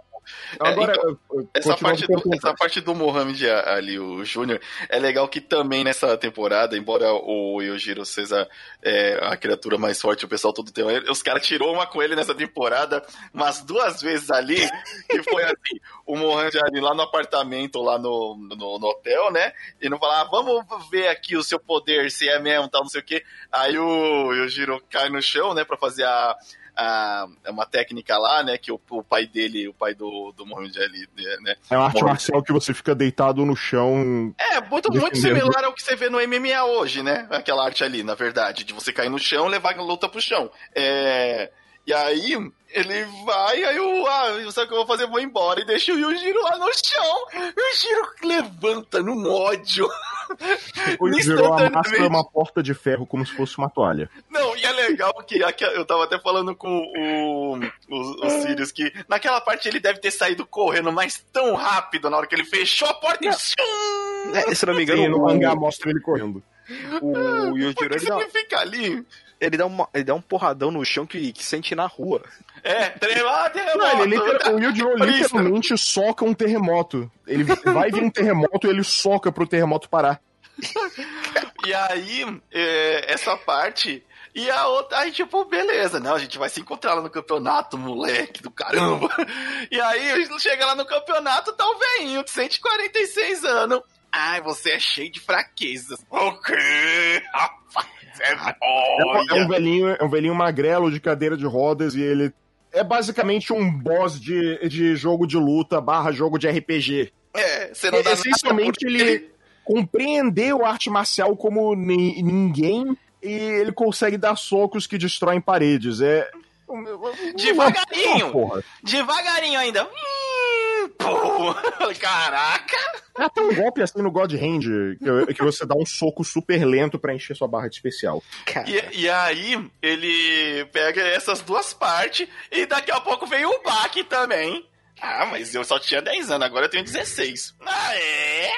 Agora, então, eu- eu- essa, parte do, essa parte do Mohamed ali, o Júnior, é legal que também nessa temporada, embora o Yojiro seja é, a criatura mais forte, o pessoal todo tem. Os caras tirou uma com ele nessa temporada umas duas vezes ali, que foi assim, o Mohamed ali lá no apartamento, lá no, no, no hotel, né? E não falar, ah, vamos ver aqui o seu poder, se é mesmo, tal, não sei o quê. Aí o Yojiro cai no chão, né, pra fazer a. a- uma técnica lá, né? Que o, o pai dele, o pai do, do Mohamed Ali, né? É uma arte Bom. marcial que você fica deitado no chão. É, muito, muito similar ao que você vê no MMA hoje, né? Aquela arte ali, na verdade, de você cair no chão e levar a luta pro chão. É, E aí, ele vai, aí eu, ah, sabe o que eu vou fazer? Eu Vou embora e deixa o Yujiro lá no chão. O Yujiro levanta num ódio. Depois virou a massa Instantaneamente. uma porta de ferro como se fosse uma toalha. Não, e é legal que aqui, eu tava até falando com o, o, o Sirius que naquela parte ele deve ter saído correndo, mas tão rápido na hora que ele fechou a porta e. Tchum! É, se não me engano, Sim, no o, mangá mostra ele correndo. O Por Yujiro que ele dá, não fica ali? ele, dá uma, ele dá um porradão no chão que, que sente na rua. É, tremar, Não, ele terremoto. liter- o Yujiro literalmente soca um terremoto. Ele vai vir um terremoto e ele soca pro terremoto parar. E aí, é, essa parte. E a outra, aí tipo, beleza, não, a gente vai se encontrar lá no campeonato, moleque do caramba. E aí, chega lá no campeonato, tá o velhinho de 146 anos. Ai, você é cheio de fraquezas. O quê? Rapaz, é É, um- é um velhinho, é um velhinho magrelo de cadeira de rodas e ele é basicamente um boss de, de jogo de luta barra jogo de RPG. É, você não dá nada Essencialmente por ele compreendeu a arte marcial como ni- ninguém e ele consegue dar socos que destroem paredes. É. Devagarinho. Porra. Devagarinho ainda. Hum, pô, Caraca! É até um golpe assim no God Hand, que, que você dá um soco super lento pra encher sua barra de especial. E, e aí, ele pega essas duas partes e daqui a pouco vem o Baki também. Ah, mas eu só tinha 10 anos, agora eu tenho 16. Ah, é?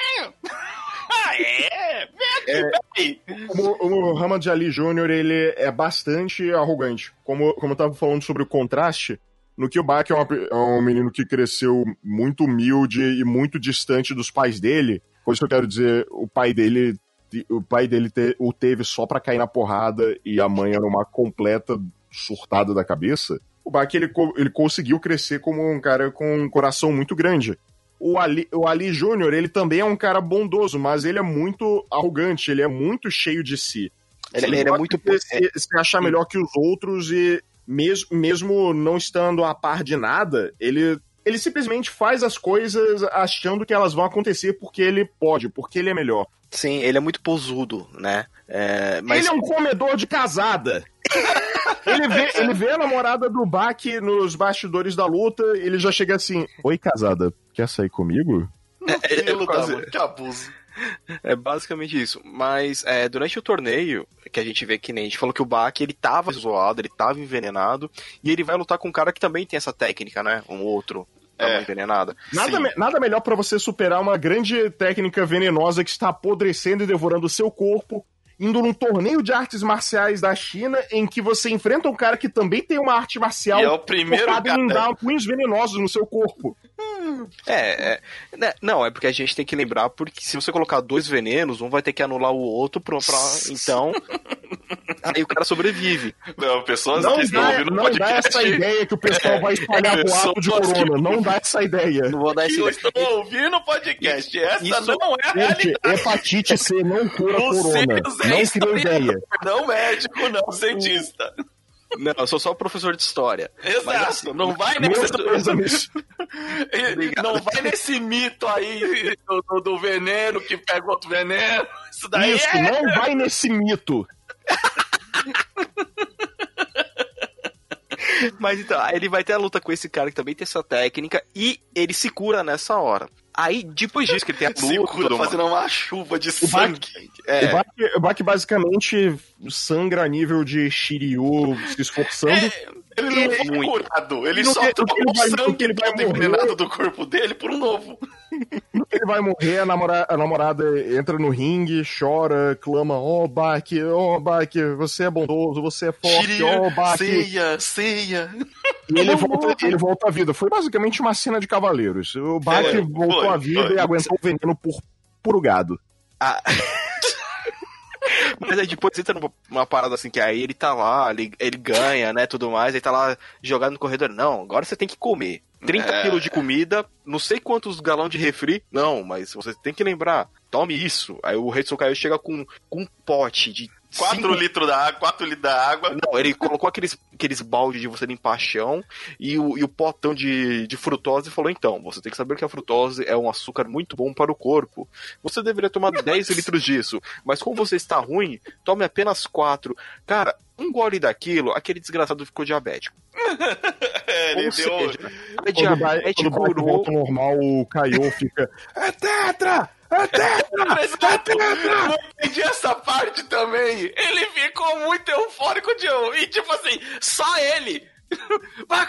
Ah, é? Vem aqui, É. vem aí. O, o Hamad Ali Jr., ele é bastante arrogante. Como, como eu tava falando sobre o contraste, no que o Bach é, uma é um menino que cresceu muito humilde e muito distante dos pais dele. Com isso eu quero dizer, o pai dele o pai dele te- o teve só pra cair na porrada e a mãe era uma completa surtada da cabeça. O Bach ele, ele conseguiu crescer como um cara com um coração muito grande. O Ali, o Ali Júnior, ele também é um cara bondoso, mas ele é muito arrogante, ele é muito cheio de si. Ele, ele é gosta muito. se, se achar melhor que os outros e mesmo, mesmo não estando a par de nada, ele, ele simplesmente faz as coisas achando que elas vão acontecer porque ele pode, porque ele é melhor. Sim, ele é muito posudo, né? É, mas Ele é um comedor de casada. ele, vê, ele vê a namorada do Bach nos bastidores da luta, ele já chega assim: Oi, casada, quer sair comigo? Filho da quase- mãe, que abuso. É basicamente isso. Mas é, durante o torneio, que a gente vê que nem a gente falou que o Bak ele tava zoado, ele tava envenenado, e ele vai lutar com um cara que também tem essa técnica, né? Um outro É. envenenada. Nada, me- nada melhor pra você superar uma grande técnica venenosa que está apodrecendo e devorando o seu corpo, indo num torneio de artes marciais da China, em que você enfrenta um cara que também tem uma arte marcial E é o primeiro focada em cara. dar punhos venenosos no seu corpo. É, é, né, não, é porque a gente tem que lembrar, porque se você colocar dois venenos, um vai ter que anular o outro pra, pra- então. aí o cara sobrevive. Não, pessoas Não que estão dá, ouvindo não dá podcast essa ideia que o pessoal vai espalhar É, boato de pessoas que- corona. Não dá essa ideia. Não vou dar que esse. estão ouvindo o podcast. Essa Isso- não é a Gente, realidade. hepatite C não cura Você corona. é Não criou mesmo. ideia. Não médico, não cientista. Não, eu sou só professor de história. Exato. Não vai nesse, não vai nesse mito aí do, do- do veneno que pega outro veneno. Isso daí Isso, é... não vai nesse mito. Mas então, ele vai ter a luta com esse cara que também tem essa técnica e ele se cura nessa hora. Aí, depois disso que ele tem a luta, fazendo uma chuva de O sangue. é, O Bach basicamente sangra a nível de Shiryu se esforçando. É, ele não foi Muito. curado. Ele só que- ele o vai- sangue que ele vai envenenado do corpo dele por um novo. Ele vai morrer, a, namora- a namorada entra no ringue, chora, clama: Ó, oh, Bach, ó, oh, Bach, você é bondoso, você é forte, ó, oh, Bach. ceia, ceia. E ele volta, ele volta à vida. Foi basicamente uma cena de cavaleiros. O Bach Foi, voltou foi, à vida foi. e aguentou o veneno por puro gado. Ah. Mas aí depois entra numa, numa parada assim, que aí ele tá lá, ele, ele ganha, né, tudo mais, aí tá lá jogado no corredor. Não, agora você tem que comer. 30 É. quilos de comida, não sei quantos galão de refri. Não, mas você tem que lembrar, tome isso. Aí o Rei Sokaio chega com, com um pote de 4 cinco- litros da água, 4 litros da água. Não, ele colocou aqueles, aqueles baldes de você limpar chão e o, e o potão de, de frutose e falou: então, você tem que saber que a frutose é um açúcar muito bom para o corpo. Você deveria tomar 10 litros disso, mas como você está ruim, tome apenas 4. Cara, um gole daquilo, aquele desgraçado ficou diabético. É, ele Ou deu. seja, é Bach- diabetes curou. normal, o Kaiô fica. É tetra! É tetra! Exato. Não entendi essa parte também. Ele ficou muito eufórico de e tipo assim, só ele. Bach,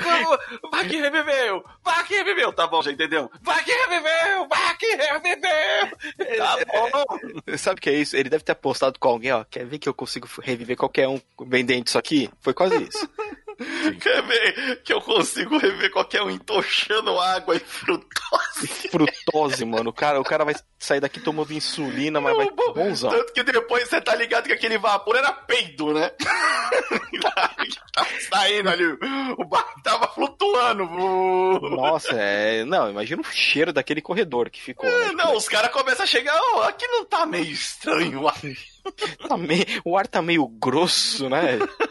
Bach reviveu! Bach reviveu! Tá bom, já entendeu? Bach reviveu! Bach reviveu! Tá bom! Sabe o que é isso? Ele deve ter apostado com alguém, ó. Quer ver que eu consigo reviver qualquer um vendendo isso aqui? Foi quase isso. Quer ver que eu consigo rever qualquer um entochando água e frutose? Frutose, mano. O cara, o cara vai sair daqui tomando insulina, mas vai Bom, bonzão. Tanto que depois você tá ligado que aquele vapor era peido, né? tava saindo ali, o bar tava flutuando. Nossa, é. Não, imagina o cheiro daquele corredor que ficou. né? Não, os caras começam a chegar, ó, aqui não tá meio estranho, ó. Tá meio- o ar tá meio grosso, né?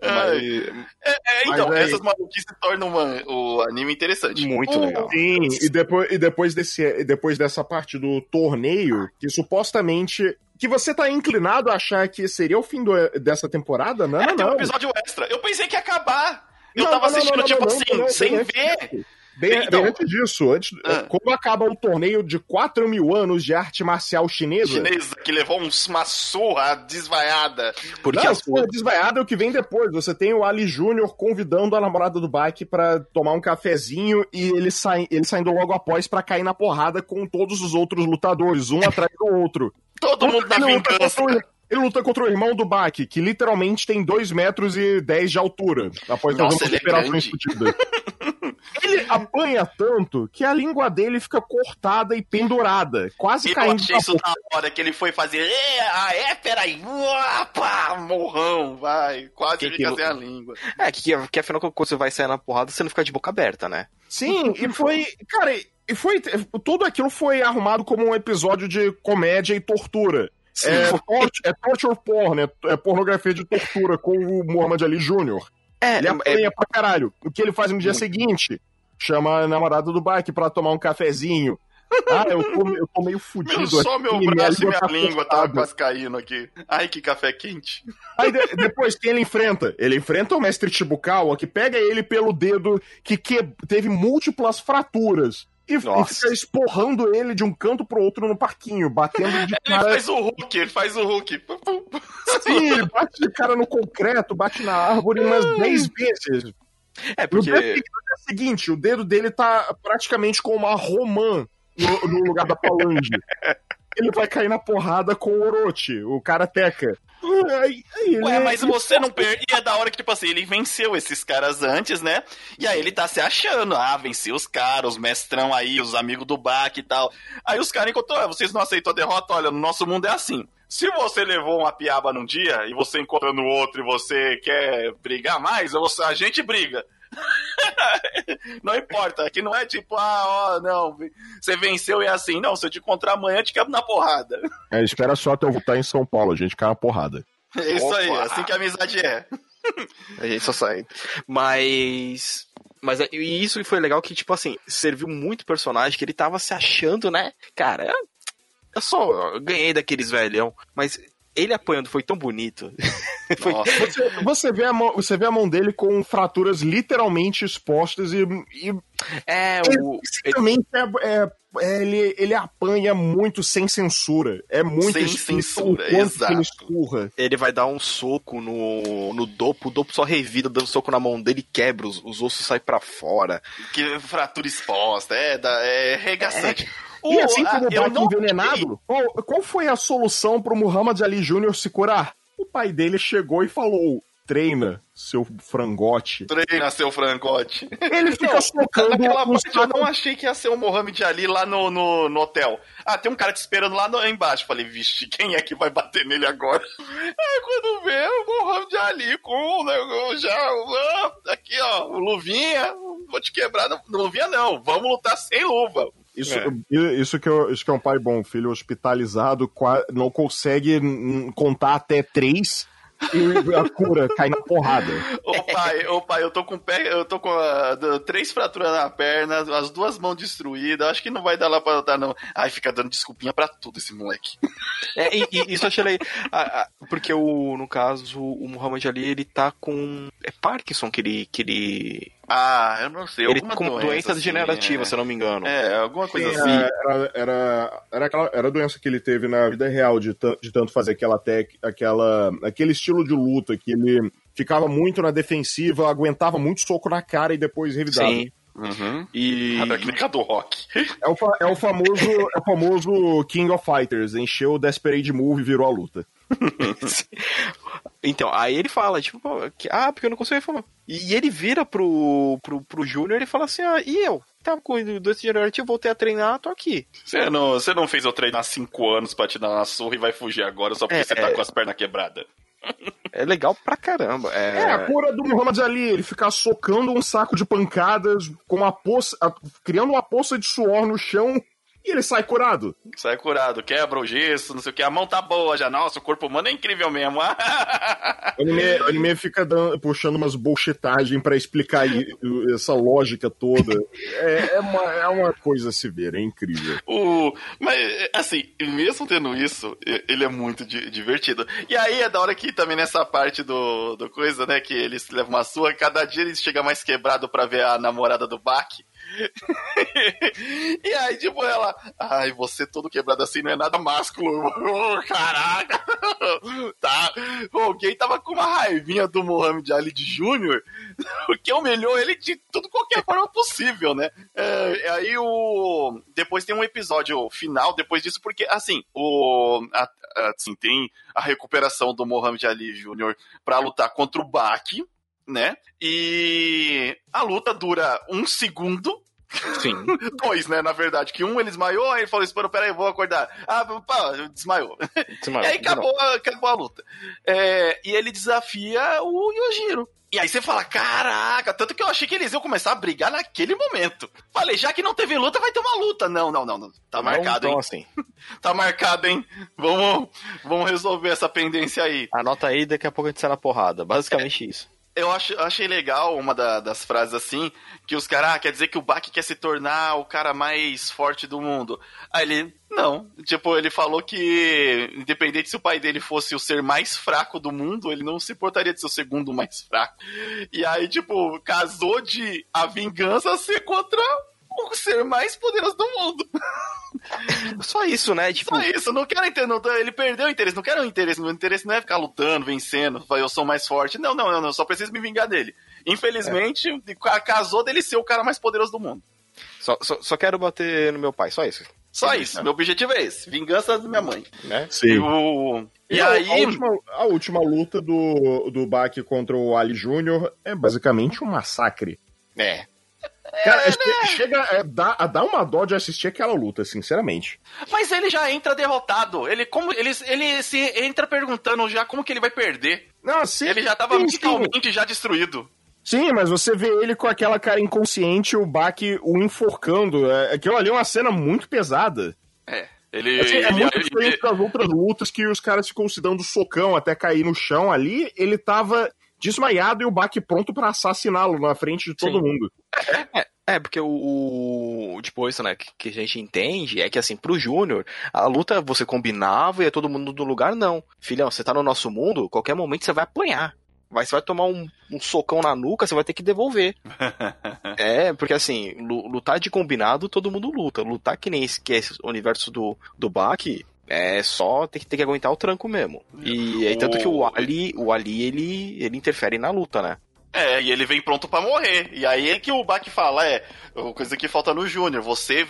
Mas, É, é, então, Mas aí- essas maluquices tornam uma- o anime interessante. muito O- legal. Sim, e depois, e depois, desse, e depois dessa parte do torneio, que supostamente. Que você tá inclinado a achar que seria o fim do- dessa temporada? Não, É, não, tem um não. episódio extra. Eu pensei que ia acabar. Eu Não, tava não, não, assistindo, não, tipo não, assim, não, não, sem não, ver. Bem, Então- bem antes disso, antes, Ah. quando acaba o torneio de 4 mil anos de arte marcial chinesa. Chinesa que levou uns- uma surra desvaiada. Porque não, essa porra desvaiada é o que vem depois. Você tem o Ali Júnior convidando a namorada do Baki pra tomar um cafezinho e ele, sai, ele saindo logo após pra cair na porrada com todos os outros lutadores, um atrás do outro. Todo mundo na ele, luta vingança. contra o, ele luta contra o irmão do Baki, que literalmente tem 2 metros e 10 de altura, após Nossa, fazer ele é Ele apanha tanto que a língua dele fica cortada e pendurada, quase Eu caindo achei na isso da hora que ele foi fazer. É, ah, é, peraí. Uapa, morrão, vai. Quase Que fica que- sem a língua. É, que, que afinal, quando você vai sair na porrada, você não fica de boca aberta, né? Sim, e foi. Cara, e foi. Tudo aquilo foi arrumado como um episódio de comédia e tortura. Sim, É, é torture porn, é, é pornografia de tortura com o Muhammad Ali Jr. É, Ele é, apanha pra caralho. O que ele faz no dia Muito. seguinte? Chama a namorada do bike pra tomar um cafezinho. Ah, eu tô, eu tô meio fudido Meu, só aqui, meu braço e minha tá língua tá cortada. quase caindo aqui. Ai, que café quente. Aí de- depois quem ele enfrenta? Ele enfrenta o mestre Chibukawa, que pega ele pelo dedo que, que teve múltiplas fraturas. E, e fica esporrando ele de um canto pro outro no parquinho, batendo de Ele cara. faz o Hulk, ele faz o Hulk. Sim, ele bate de cara no concreto, bate na árvore umas 10 vezes. é porque. no dia seguinte, o dedo dele tá praticamente com uma romã no, no lugar da falange. Ele vai cair na porrada com o Orochi, o Karateka. Aí, aí ele- Ué, mas você não perde. E é da hora que, tipo assim, ele venceu esses caras antes, né? E aí ele tá se achando. Ah, venceu os caras, os mestrão aí, os amigos do Bak e tal. Aí os caras encontrou, "Ah, vocês não aceitam a derrota? Olha, no nosso mundo é assim. Se você levou uma piaba num dia e você encontra no outro e você quer brigar mais, a gente briga. não importa, aqui não é tipo, ah, ó, não, você venceu e é assim. Não, se eu te encontrar amanhã, eu te quebro na porrada. É, espera só até eu voltar em São Paulo, a gente cai na porrada. É isso aí, Opa. assim que a amizade é. A gente só sai. Mas. Mas e isso que foi legal que, tipo assim, serviu muito personagem que ele tava se achando, né? Cara, eu só ganhei daqueles velhão. Mas ele apanhando foi tão bonito. Foi-. Você, você vê a mão, você vê a mão dele com fraturas literalmente expostas e, e É, o. ele- é, é- é- ele, ele apanha muito sem censura. É muito Sem censura, exato. ele escurra. ele vai dar um soco no, no dopo, o dopo só revida, dando soco na mão dele e quebra, os, os ossos saem pra fora. Que fratura exposta, é, da, é regaçante. E assim O- como a- o Baki envenenado, qual, qual foi a solução pro Muhammad Ali Jr. se curar? O pai dele chegou e falou: treina, seu frangote. treina seu frangote. Ele fica socando Naquela parte eu não achei que ia ser o Mohamed Ali lá no, no, no hotel. Ah, tem um cara te esperando lá no, embaixo. Falei, vixe, quem é que vai bater nele agora? Aí quando vê o Mohamed Ali com o negócio já, ah, aqui ó, o luvinha, vou te quebrar. Não, luvinha não, vamos lutar sem luva. Isso, É. isso, que eu- isso que é um pai bom, filho hospitalizado, não consegue contar até três e a cura cai na porrada. Ô pai, ô pai, eu tô com pé, eu tô com d- três fraturas na perna, as duas mãos destruídas, acho que não vai dar lá pra lutar, não. Ai, fica dando desculpinha pra tudo esse moleque. É, e, e isso eu achei legal. ah, ah, Porque o, no caso, o Muhammad Ali, ele tá com. É Parkinson que ele. Que ele, Ah, eu não sei. ele alguma com uma doença, assim, degenerativa, é. se eu não me engano. É, alguma coisa Sim, assim. era, era, era, aquela, era a doença que ele teve na vida real, de, de tanto fazer aquela tec, aquela, aquele estilo de luta que ele ficava muito na defensiva, aguentava muito soco na cara e depois revidava. Sim. Uhum. E. A técnica do rock. É o, é, o famoso, é o famoso King of Fighters, encheu o Desperate Move e virou a luta. Então, aí ele fala, tipo, ah, porque eu não consigo falar. E, e ele vira pro, pro, pro Júnior e fala assim, ah, e eu? Tava com doença degenerativa, voltei a treinar, tô aqui. Você não, você não fez eu treinar cinco anos pra te dar uma surra e vai fugir agora só porque É, você tá é. com as pernas quebradas. É legal pra caramba. É, É, a cura do Muhammad Ali, ele ficar socando um saco de pancadas com uma poça, criando uma poça de suor no chão e ele sai curado. Sai curado, quebra o gesso, não sei o que. A mão tá boa já. Nossa, o corpo humano é incrível mesmo. O anime, o anime fica dando- puxando umas bullshitagens pra explicar essa lógica toda. É, é uma, é uma coisa a se ver, é incrível. O... Mas, assim, mesmo tendo isso, ele é muito di- divertido. E aí é da hora que também nessa parte do, do coisa, né, que eles levam uma sua, cada dia ele chega mais quebrado pra ver a namorada do Bak. e aí, tipo, ela. Ai, você todo quebrado assim não é nada másculo. Caraca! tá. Alguém tava com uma raivinha do Mohamed Ali de Júnior, que humilhou ele de tudo qualquer forma possível, né? É, aí o. Depois tem um episódio final, depois disso, porque, assim, o. A, assim, tem a recuperação do Mohamed Ali Júnior pra lutar contra o Baki, né? E a luta dura um segundo. Sim. Dois, né? Na verdade, que um ele desmaiou, aí ele falou: Espera, peraí, vou acordar. Ah, pá, desmaiou. Desmaiou. E aí acabou, acabou a luta. É, e ele desafia o Yojiro. E aí você fala, caraca, tanto que eu achei que eles iam começar a brigar naquele momento. Falei, já que não teve luta, vai ter uma luta. Não, não, não, não. Tá marcado, então, hein? assim. Tá marcado, hein? Vamos, vamos resolver essa pendência aí. Anota aí, daqui a pouco a gente sai na porrada. Basicamente isso. Eu acho, achei legal uma da- das frases assim, que os caras, ah, quer dizer que o Baki quer se tornar o cara mais forte do mundo. Aí ele, não. Tipo, ele falou que, independente se o pai dele fosse o ser mais fraco do mundo, ele não se importaria de ser o segundo mais fraco. E aí, tipo, casou de a vingança ser contra o ser mais poderoso do mundo. Só isso, né? Tipo, Só isso, não quero entender. não- ele perdeu o interesse, não quero o interesse. Meu interesse não é ficar lutando, vencendo, eu sou mais forte. Não, não, não, não, só preciso me vingar dele. Infelizmente, ca- casou dele ser o cara mais poderoso do mundo. só, só, só quero bater no meu pai, só isso. Só isso, meu objetivo é esse: vingança da minha mãe. Né? Sim. O- E, E a- aí. a, última, a última luta do, do Baki contra o Ali Júnior é basicamente um massacre. É. Cara, é, che- chega a dar, a dar uma dó de assistir aquela luta, sinceramente. Mas ele já entra derrotado. Ele, como, ele, ele se entra perguntando já como que ele vai perder. Não, sim, Ele já tava sim, sim. mentalmente já destruído. Sim, mas você vê ele com aquela cara inconsciente, o Baki o enforcando. É, aquilo ali é uma cena muito pesada. É. Ele. Assim, é ele- muito ele- diferente das outras lutas que os caras ficam se dando socão até cair no chão. Ali, ele tava desmaiado e o Baki pronto pra assassiná-lo na frente de todo Sim. mundo. É, porque o, o tipo, isso, né, que, que a gente entende é que, assim, pro Júnior, a luta você combinava e é todo mundo do lugar, não. Filhão, você tá no nosso mundo, qualquer momento você vai apanhar. Vai, você vai tomar um, um socão na nuca, você vai ter que devolver. é, porque assim, lu- lutar de combinado, todo mundo luta. Lutar que nem esse, que é esse universo do, do Baki, é só ter que, ter que aguentar o tranco mesmo. E aí, tanto que o Ali, o Ali, ele, ele interfere na luta, né? É, e ele vem pronto pra morrer. E aí é que o Baki fala, é, coisa que falta no Júnior, você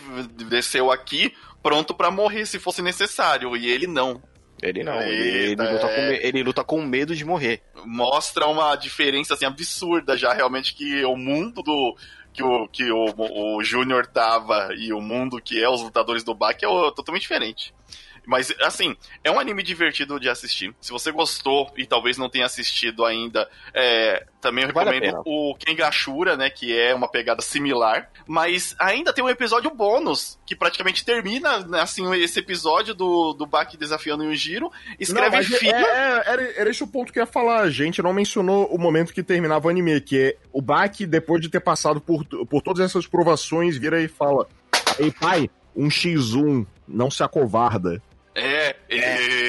desceu aqui pronto pra morrer se fosse necessário, e ele não. Ele não, ele, ele luta é. com, me- ele luta com medo de morrer. Mostra uma diferença assim absurda já realmente que o mundo do que o que o, o Júnior tava e o mundo que é os lutadores do Baki é totalmente diferente. Mas, assim, é um anime divertido de assistir. Se você gostou e talvez não tenha assistido ainda, é, também eu Vale recomendo o Kengashura, né? Que é uma pegada similar. Mas ainda tem um episódio bônus, que praticamente termina, né, assim, esse episódio do, do Baki desafiando o Yujiro. Escreve Não, é- filho. é- era, era esse o ponto que eu ia falar. A gente não mencionou o momento que terminava o anime, que é o Baki, depois de ter passado por, por todas essas provações, vira e fala: Ei, pai, um X1, não se acovarda.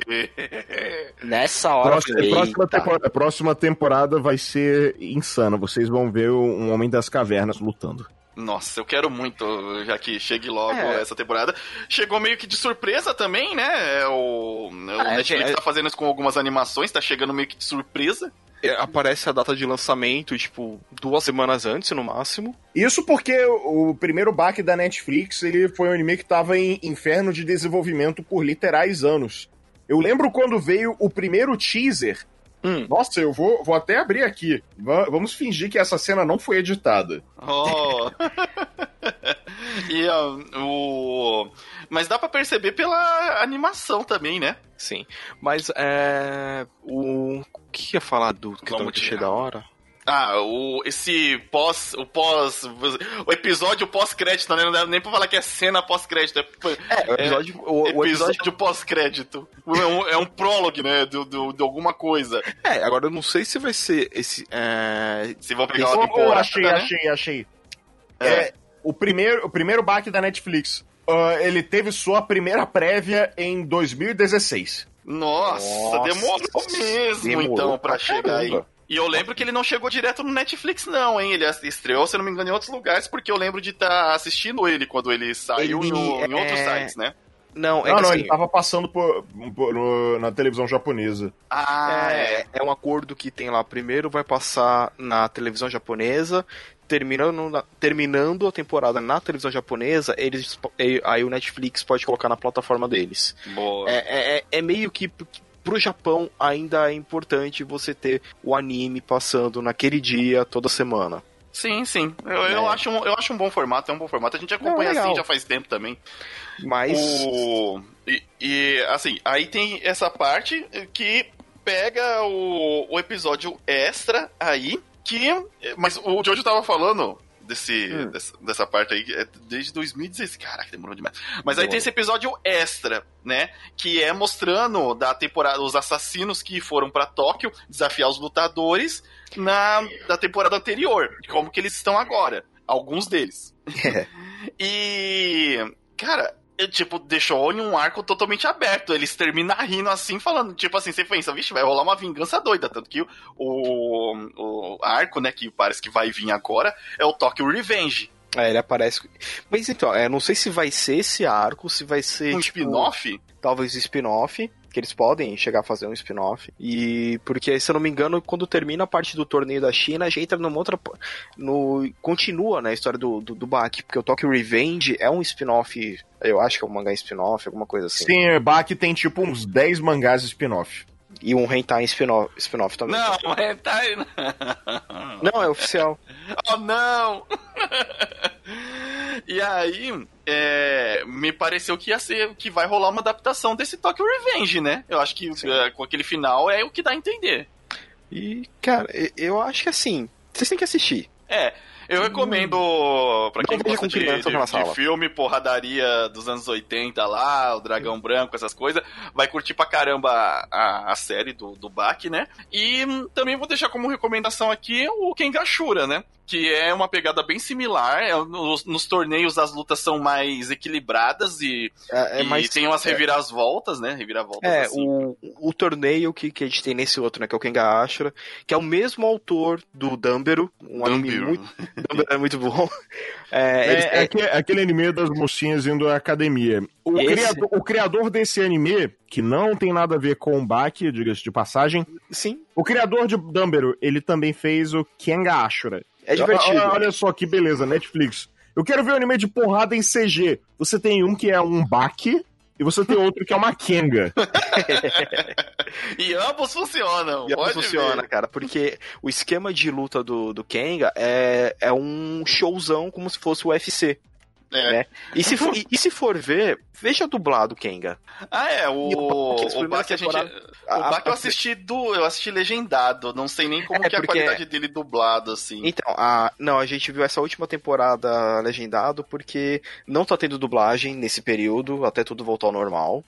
É, é. Nessa hora, Próxima, falei, próxima, temporada, próxima temporada vai ser insana. Vocês vão ver um Homem das Cavernas lutando. Nossa, eu quero muito, já que chegue logo É. essa temporada. Chegou meio que de surpresa também, né? É O, o é, Netflix é- tá fazendo isso com algumas animações, tá chegando meio que de surpresa. É, aparece a data de lançamento, tipo, duas semanas antes, no máximo. Isso porque o, o primeiro baque da Netflix ele foi um anime que estava em inferno de desenvolvimento por literais anos. Eu lembro quando veio o primeiro teaser. Hum. Nossa, eu vou, vou até abrir aqui. Va- vamos fingir que essa cena não foi editada. Oh. e o. Mas dá pra perceber pela animação também, né? Sim. Mas, é. O. O que ia falar do que eu achei da hora? Ah, o, esse pós. O pós. O episódio pós-crédito, né? Não dá nem pra falar que é cena pós-crédito. É, É, o episódio. o, o episódio, episódio. pós-crédito. É um, é um prólogo, né? Do, do- de alguma coisa. É, agora eu não sei se vai ser esse. É, Se vão pegar Oh, uma oh, temporada. achei, né? achei, achei. É. É, o, primeiro, o primeiro baque da Netflix. ah, ele teve sua primeira prévia em 2016. Nossa, Nossa, demorou mesmo demorou então pra, pra chegar aí. E eu lembro que ele não chegou direto no Netflix, não, hein? Ele estreou, se não me engano, em outros lugares, porque eu lembro de estar tá assistindo ele quando ele saiu Ele no- em é- outros sites, né? Não, é não, não, assim, ele tava passando por, por- no- na televisão japonesa. Ah, é. é, é um acordo que tem lá. Primeiro vai passar na televisão japonesa, terminando, na- terminando a temporada na televisão japonesa, eles aí o Netflix pode colocar na plataforma deles. Boa. É, é, é- é meio que pro Japão ainda é importante você ter o anime passando naquele dia, toda semana. Sim, sim. Eu, eu É. acho um, eu acho um bom formato, é um bom formato. A gente acompanha assim já faz tempo também. Mas. O, e, e, assim, aí tem essa parte que pega o, o episódio extra aí, que. Mas o Jojo tava falando desse, Hum. dessa, dessa parte aí, é desde 2016. Caraca, demorou demais. Mas aí tem esse episódio extra, né? Que é mostrando da temporada os assassinos que foram pra Tóquio desafiar os lutadores na da temporada anterior. Como que eles estão agora. Alguns deles. É. E. Cara, eu, tipo, deixou em um arco totalmente aberto. Eles terminam rindo assim, falando, tipo assim, você pensa, vixe, vai rolar uma vingança doida. Tanto que o, o arco, né, que parece que vai vir agora, é o Tokyo Revenge. É, ele aparece. Mas então, é, não sei se vai ser esse arco, se vai ser. Um tipo, spin-off? Talvez spin-off. Que eles podem chegar a fazer um spin-off. E. Porque, se eu não me engano, quando termina a parte do torneio da China, já entra numa outra. No, continua, né, a história do, do, do Baki. Porque o Tokyo Revenge é um spin-off. Eu acho que é um mangá spin-off, alguma coisa assim. Sim, Baki tem tipo uns 10 mangás spin-off. E um Hentai spin-off spin também. Não, é, tá aí. Não, é oficial. Oh, não! e aí, é, me pareceu que ia ser que vai rolar uma adaptação desse Tokyo Revenge, né? Eu acho que é, com aquele final é o que dá a entender. E, cara, eu acho que assim. Vocês têm que assistir. É, eu recomendo pra quem gosta de, de- de filme, porradaria dos anos 80 lá, o Dragão Branco, essas coisas, vai curtir pra caramba a, a série do, do Baki, né? E hum, também vou deixar como recomendação aqui o Kengashura, né? Que é uma pegada bem similar. é, nos, nos torneios as lutas são mais equilibradas e, É, é e mais. tem umas reviravoltas, né? Reviravoltas É, assim. o, o torneio que, que a gente tem nesse outro, né, que é o Kenga Ashura, que é o mesmo autor do Dumberu, um anime Dumberu. muito, Dumberu é muito bom. É, É, eles- é aque- aquele anime das mocinhas indo à academia. O, Esse? criador, o criador desse anime, que não tem nada a ver com o Baki, diga-se de passagem, sim, o criador de Dumberu, ele também fez o Kenga Ashura. É divertido. Olha, olha só que beleza, Netflix. Eu quero ver um anime de porrada em CG. Você tem um que é um Baki e você tem outro que é uma Kenga. E ambos funcionam. E pode funciona, ver. cara, porque o esquema de luta do, do Kenga é, é um showzão como se fosse o UFC. É. Né? E, se for, e, e se for ver, veja dublado Kenga. Ah, é, o, o Baki a gente. temporadas- O A- Baki eu a- assisti do. Eu assisti legendado. Não sei nem como É, que é a qualidade dele dublado, assim. Então, a, não, a gente viu essa última temporada legendado porque não tá tendo dublagem nesse período, até tudo voltar ao normal.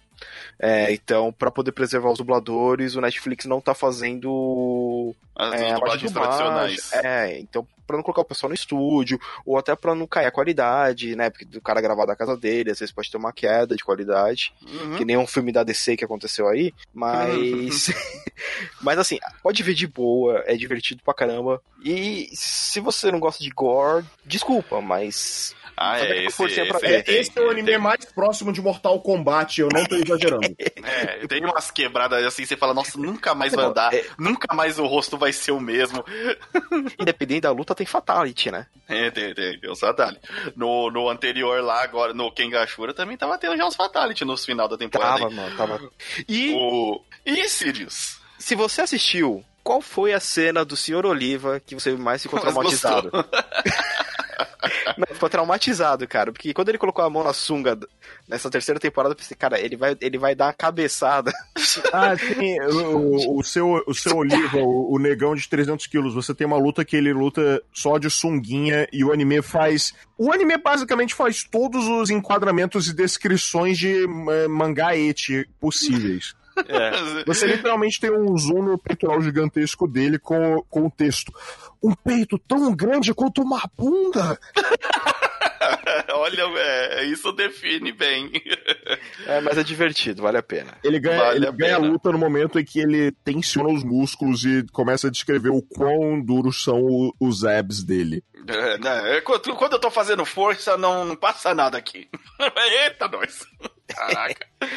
É, então, pra poder preservar os dubladores, o Netflix não tá fazendo As é, dublagens tradicionais. É, então, pra não colocar o pessoal no estúdio, ou até pra não cair a qualidade, né? Porque o cara gravar da casa dele, às vezes pode ter uma queda de qualidade. Uhum. Que nem um filme da DC que aconteceu aí, mas. mas assim, pode ver de boa, é divertido pra caramba. E se você não gosta de gore, desculpa, mas. Ah, é. Esse, esse ver. tem, Esse é o anime tem. mais próximo de Mortal Kombat, eu não tô exagerando. É, tem umas quebradas assim, você fala, nossa, nunca mais vai Não, andar, é- nunca mais o rosto vai ser o mesmo. Independente da luta, tem fatality, né? É, tem, tem, tem os fatality. No, no anterior lá, agora, no Kengashura, também tava tendo já uns fatality nos final da temporada. Tava, aí. mano, tava. E O... E Sirius? se você assistiu, qual foi a cena do Sr. Oliva que você mais ficou Mas traumatizado? Não, ficou traumatizado, cara. Porque quando ele colocou a mão na sunga nessa terceira temporada, eu pensei, cara, ele vai, ele vai dar uma cabeçada. Ah, sim, o, o seu, o seu Oliva, o, o negão de 300 quilos, você tem uma luta que ele luta só de sunguinha e o anime faz... O anime basicamente faz todos os enquadramentos e descrições de eh, mangá eti possíveis. É. Você literalmente tem um zoom no peitoral gigantesco dele com, com o texto. Um peito tão grande quanto uma bunda. Olha, é, isso define bem. É, mas é divertido, vale a pena. Ele ganha, Vale ele a ganha a pena. luta no momento em que ele tensiona os músculos e começa a descrever o quão duros são o- os abs dele. É, né, é, quando, quando eu tô fazendo força, não, não passa nada aqui. Eita, nós. Caraca.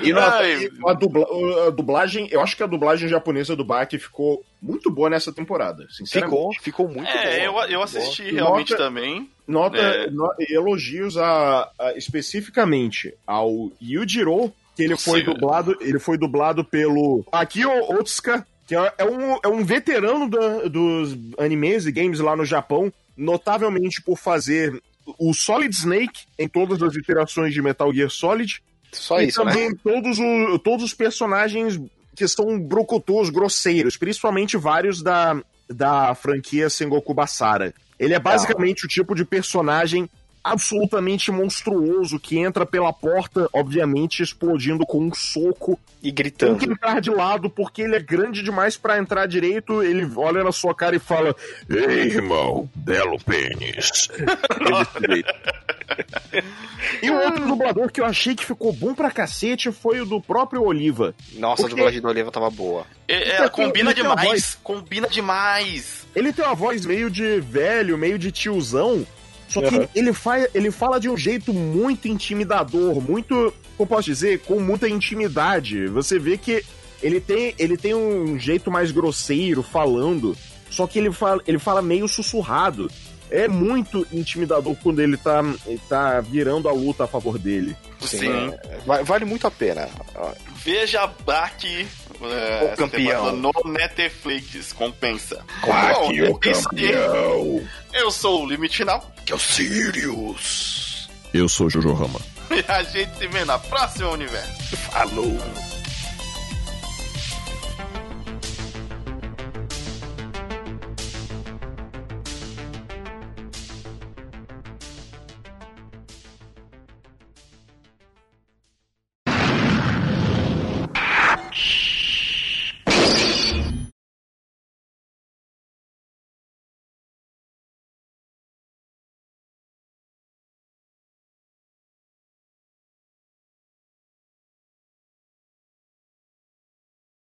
E a, dubla- a dublagem, eu acho que a dublagem japonesa do Baki ficou muito boa nessa temporada, sinceramente. Ficou, ficou muito é, bom. eu, eu assisti Nota- realmente também. Nota, É. no- elogios a, a- especificamente ao Yujiro, que ele foi Sim. dublado, ele foi dublado pelo Akio Otsuka, que é, é um, é um veterano da- dos animes e games lá no Japão, notavelmente por fazer o Solid Snake em todas as iterações de Metal Gear Solid Só e isso, né? também todos, o- todos os personagens que são brucutus, grosseiros, principalmente vários da, da franquia Sengoku Basara. Ele é basicamente o tipo de personagem absolutamente monstruoso que entra pela porta, obviamente explodindo com um soco. E Tem gritando. que entrar de lado porque ele é grande demais pra entrar direito. Ele olha na sua cara e fala: Ei, irmão, belo pênis. E o outro dublador que eu achei que ficou bom pra cacete foi o do próprio Oliva. Nossa, a Porque- dublagem do Oliva tava boa. É, é, combina tem demais. voz- Combina demais. Ele tem uma voz meio de velho, meio de tiozão. Só que Uhum. ele, fa ele fala de um jeito muito intimidador, muito, como eu posso dizer, com muita intimidade. Você vê que ele tem, ele tem um jeito mais grosseiro falando, só que ele fala, ele fala meio sussurrado. É muito intimidador quando ele tá, ele tá virando a luta a favor dele. Sim. va- vale muito a pena. Veja Baki. O campeão. No Netflix, compensa. Baki, Bom, o campeão. Eu sou o Limite Final. Que é o Sirius. Eu sou Jojo Rama. E a gente se vê na próxima universo. Falou.